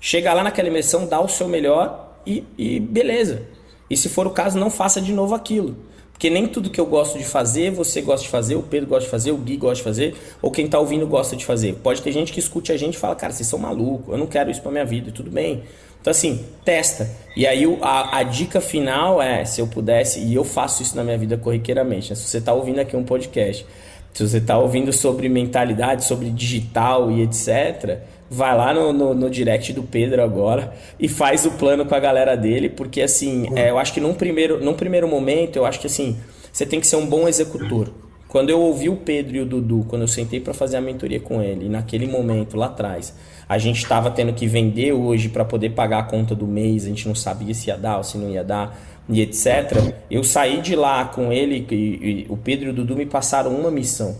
Chega lá naquela imersão, dá o seu melhor e, e beleza. E se for o caso, não faça de novo aquilo. Porque nem tudo que eu gosto de fazer, você gosta de fazer, o Pedro gosta de fazer, o Gui gosta de fazer, ou quem tá ouvindo gosta de fazer. Pode ter gente que escute a gente e fala, cara, vocês são malucos, eu não quero isso pra minha vida, tudo bem. Então assim, testa. E aí a, a dica final é, se eu pudesse, e eu faço isso na minha vida corriqueiramente, né? se você tá ouvindo aqui um podcast, se você tá ouvindo sobre mentalidade, sobre digital e etc., vai lá no, no, no, direct do Pedro agora e faz o plano com a galera dele, porque assim, é, eu acho que num primeiro, num primeiro momento, eu acho que assim, você tem que ser um bom executor. Quando eu ouvi o Pedro e o Dudu, quando eu sentei para fazer a mentoria com ele, naquele momento lá atrás, a gente estava tendo que vender hoje para poder pagar a conta do mês, a gente não sabia se ia dar ou se não ia dar, e etc. Eu saí de lá com ele e, e o Pedro e o Dudu me passaram uma missão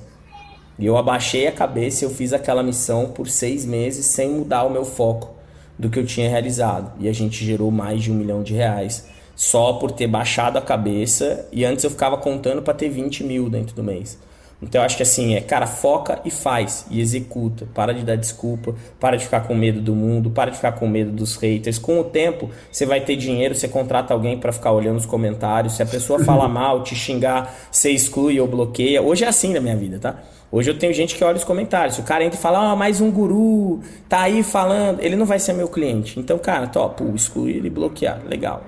e eu abaixei a cabeça eu fiz aquela missão por seis meses sem mudar o meu foco do que eu tinha realizado. E a gente gerou mais de um milhão de reais só por ter baixado a cabeça. E antes eu ficava contando para ter 20 mil dentro do mês. Então eu acho que assim, é, cara, foca e faz, e executa. Para de dar desculpa, para de ficar com medo do mundo, para de ficar com medo dos haters. Com o tempo, você vai ter dinheiro, você contrata alguém para ficar olhando os comentários. Se a pessoa fala mal, te xingar, você exclui ou bloqueia. Hoje é assim na minha vida, tá? Hoje eu tenho gente que olha os comentários. Se o cara entra e fala, ah, mais um guru, tá aí falando, ele não vai ser meu cliente. Então, cara, top, excluir e bloquear. Legal.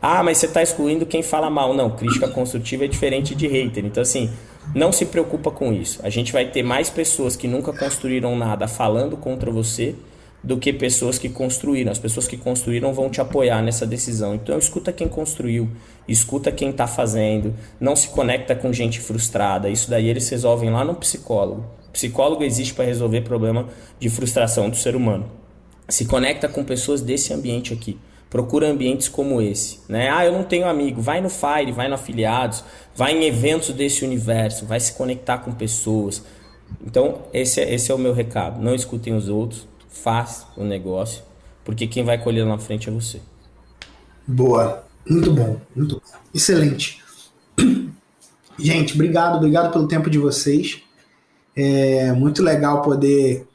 Ah, mas você tá excluindo quem fala mal. Não, crítica construtiva é diferente de hater. Então, assim, não se preocupa com isso. A gente vai ter mais pessoas que nunca construíram nada falando contra você do que pessoas que construíram. As pessoas que construíram vão te apoiar nessa decisão. Então escuta quem construiu, escuta quem está fazendo, não se conecta com gente frustrada. Isso daí eles resolvem lá no psicólogo. O psicólogo existe para resolver problema de frustração do ser humano. Se conecta com pessoas desse ambiente aqui. Procura ambientes como esse, né? Ah, eu não tenho amigo. Vai no Fire, vai no Afiliados, vai em eventos desse universo, vai se conectar com pessoas. Então, esse é, esse é o meu recado. Não escutem os outros, faz o negócio, porque quem vai colher na frente é você. Boa, muito bom, muito bom. excelente. Gente, obrigado, obrigado pelo tempo de vocês. É muito legal poder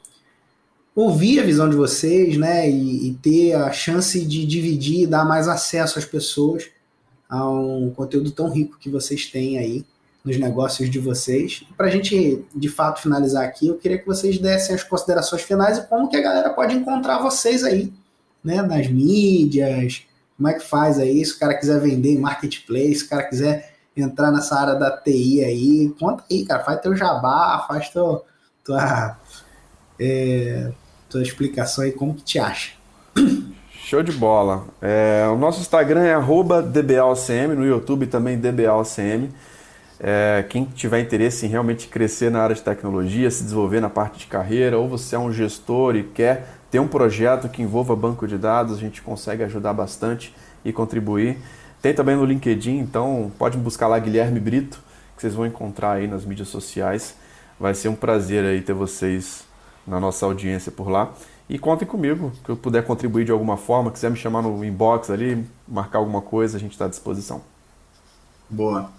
ouvir a visão de vocês, né, e, e ter a chance de dividir e dar mais acesso às pessoas a um conteúdo tão rico que vocês têm aí nos negócios de vocês. Para a gente, de fato, finalizar aqui, eu queria que vocês dessem as considerações finais e como que a galera pode encontrar vocês aí, né, nas mídias, como é que faz aí, se o cara quiser vender em marketplace, se o cara quiser entrar nessa área da TI aí, conta aí, cara, faz teu jabá, faz teu, tua, é, tua explicação aí, como que te acha. Show de bola. É, o nosso Instagram é DBAOCM, no YouTube também DBAOCM. É, quem tiver interesse em realmente crescer na área de tecnologia, se desenvolver na parte de carreira, ou você é um gestor e quer ter um projeto que envolva banco de dados, a gente consegue ajudar bastante e contribuir. Tem também no LinkedIn, então pode buscar lá Guilherme Brito, que vocês vão encontrar aí nas mídias sociais. Vai ser um prazer aí ter vocês na nossa audiência por lá. E contem comigo, que eu puder contribuir de alguma forma, quiser me chamar no inbox ali, marcar alguma coisa, a gente está à disposição. Boa.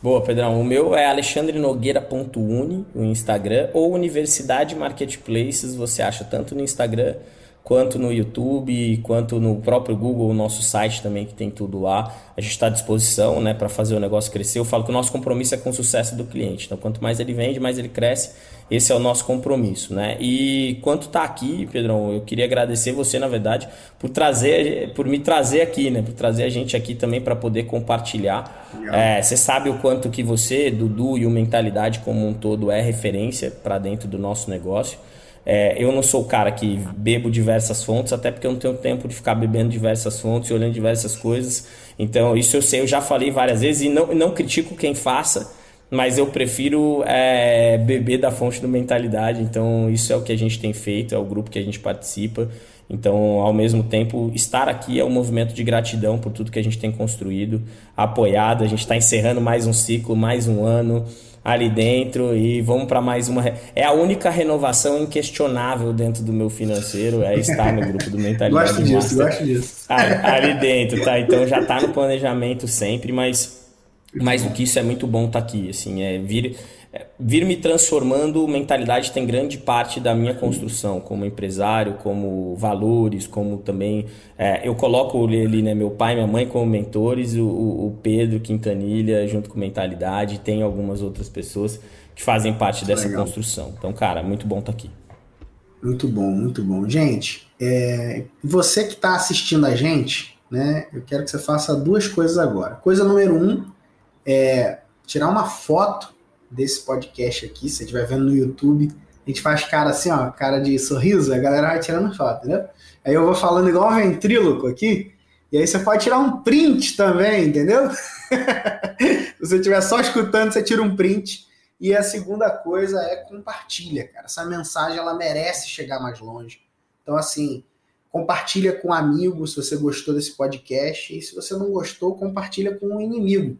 Boa, Pedrão. O meu é alexandrenogueira.uni, o Instagram, ou Universidade Marketplaces, você acha tanto no Instagram quanto no YouTube, quanto no próprio Google, o nosso site também que tem tudo lá. A gente está à disposição né, para fazer o negócio crescer. Eu falo que o nosso compromisso é com o sucesso do cliente. Então, quanto mais ele vende, mais ele cresce. Esse é o nosso compromisso, né? E quanto tá aqui, Pedrão, eu queria agradecer você, na verdade, por trazer, por me trazer aqui, né? Por trazer a gente aqui também para poder compartilhar. É, você sabe o quanto que você, Dudu e o Mentalidade como um todo é referência para dentro do nosso negócio. É, eu não sou o cara que bebo diversas fontes, até porque eu não tenho tempo de ficar bebendo diversas fontes e olhando diversas coisas. Então, isso eu sei, eu já falei várias vezes e não, não critico quem faça, mas eu prefiro é, beber da fonte do mentalidade. Então, isso é o que a gente tem feito, é o grupo que a gente participa. Então, ao mesmo tempo, estar aqui é um movimento de gratidão por tudo que a gente tem construído, apoiado. A gente está encerrando mais um ciclo, mais um ano ali dentro e vamos para mais uma. É a única renovação inquestionável dentro do meu financeiro, é estar no grupo do Mentalidade gosto disso, gosto disso. Ali, ali, dentro, tá? Então já tá no planejamento sempre, mas mais do que isso é muito bom estar tá aqui, assim, é vir vir me transformando, mentalidade tem grande parte da minha construção como empresário, como valores, como também é, eu coloco ali né, meu pai, minha mãe como mentores, o, o, Pedro Quintanilha junto com mentalidade, tem algumas outras pessoas que fazem parte dessa Legal. construção. Então, cara, muito bom estar tá aqui. Muito bom, muito bom. Gente, é, você que está assistindo a gente, né? Eu quero que você faça duas coisas agora. Coisa número um é tirar uma foto desse podcast aqui, se você estiver vendo no YouTube, a gente faz cara assim, ó, cara de sorriso, a galera vai tirando foto, entendeu? Aí eu vou falando igual um ventríloco aqui, e aí você pode tirar um print também, entendeu? se você estiver só escutando, você tira um print. E a segunda coisa é compartilha, cara. Essa mensagem ela merece chegar mais longe. Então, assim, compartilha com um se você gostou desse podcast. E se você não gostou, compartilha com um inimigo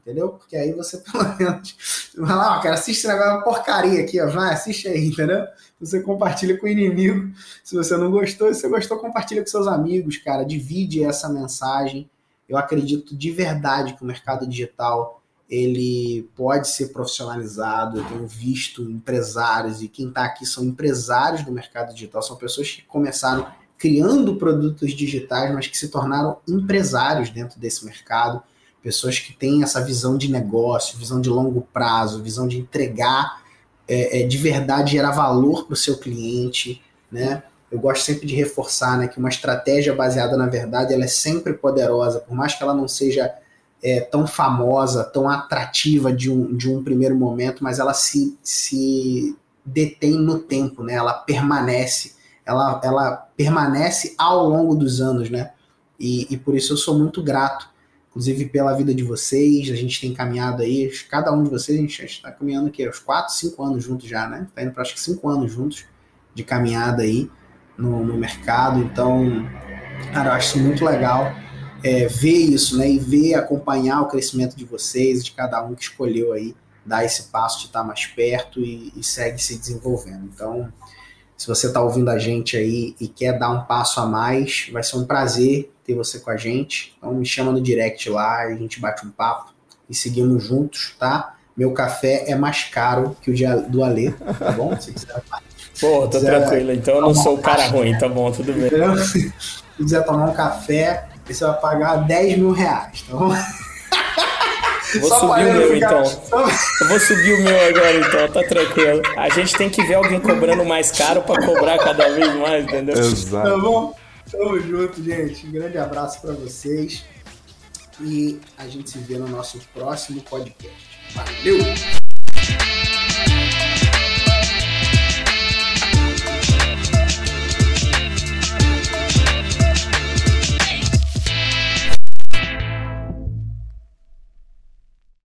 entendeu? Porque aí você pelo menos vai lá, ó, cara, assiste agora uma porcaria aqui, ó, vai, assiste aí, entendeu? Você compartilha com o inimigo. Se você não gostou, se você gostou, compartilha com seus amigos, cara, divide essa mensagem. Eu acredito de verdade que o mercado digital ele pode ser profissionalizado. Eu tenho visto empresários, e quem está aqui são empresários do mercado digital, são pessoas que começaram criando produtos digitais, mas que se tornaram empresários dentro desse mercado, pessoas que têm essa visão de negócio, visão de longo prazo, visão de entregar é, é, de verdade, gerar valor para o seu cliente, né? Eu gosto sempre de reforçar né, que uma estratégia baseada na verdade ela é sempre poderosa, por mais que ela não seja é, tão famosa, tão atrativa de um, de um primeiro momento, mas ela se, se detém no tempo, né? Ela permanece, ela, ela permanece ao longo dos anos, né? E, e por isso eu sou muito grato, inclusive pela vida de vocês. A gente tem caminhado aí, cada um de vocês, a gente está caminhando aqui, uns 4, 5 anos juntos já, né? Está indo para acho que 5 anos juntos de caminhada aí no, no mercado. Então, cara, eu acho muito legal é, ver isso, né? E ver, acompanhar o crescimento de vocês, de cada um que escolheu aí dar esse passo de estar mais perto e, e segue se desenvolvendo. Então, se você está ouvindo a gente aí e quer dar um passo a mais, vai ser um prazer ter você com a gente. Então me chama no direct lá, a gente bate um papo e seguimos juntos, tá? Meu café é mais caro que o do Alê, tá bom? Se quiser. Pô, tô quiser, tranquilo, então eu não sou o cara ruim, tá bom, tudo bem. Se quiser tomar um café, você vai pagar 10 mil reais, tá bom? Vou Só subir o meu então. Eu vou subir o meu agora então, tá tranquilo. A gente tem que ver alguém cobrando mais caro para cobrar cada vez mais, entendeu? Exato. Tá bom? Tamo junto, gente. Um grande abraço para vocês. E a gente se vê no nosso próximo podcast. Valeu!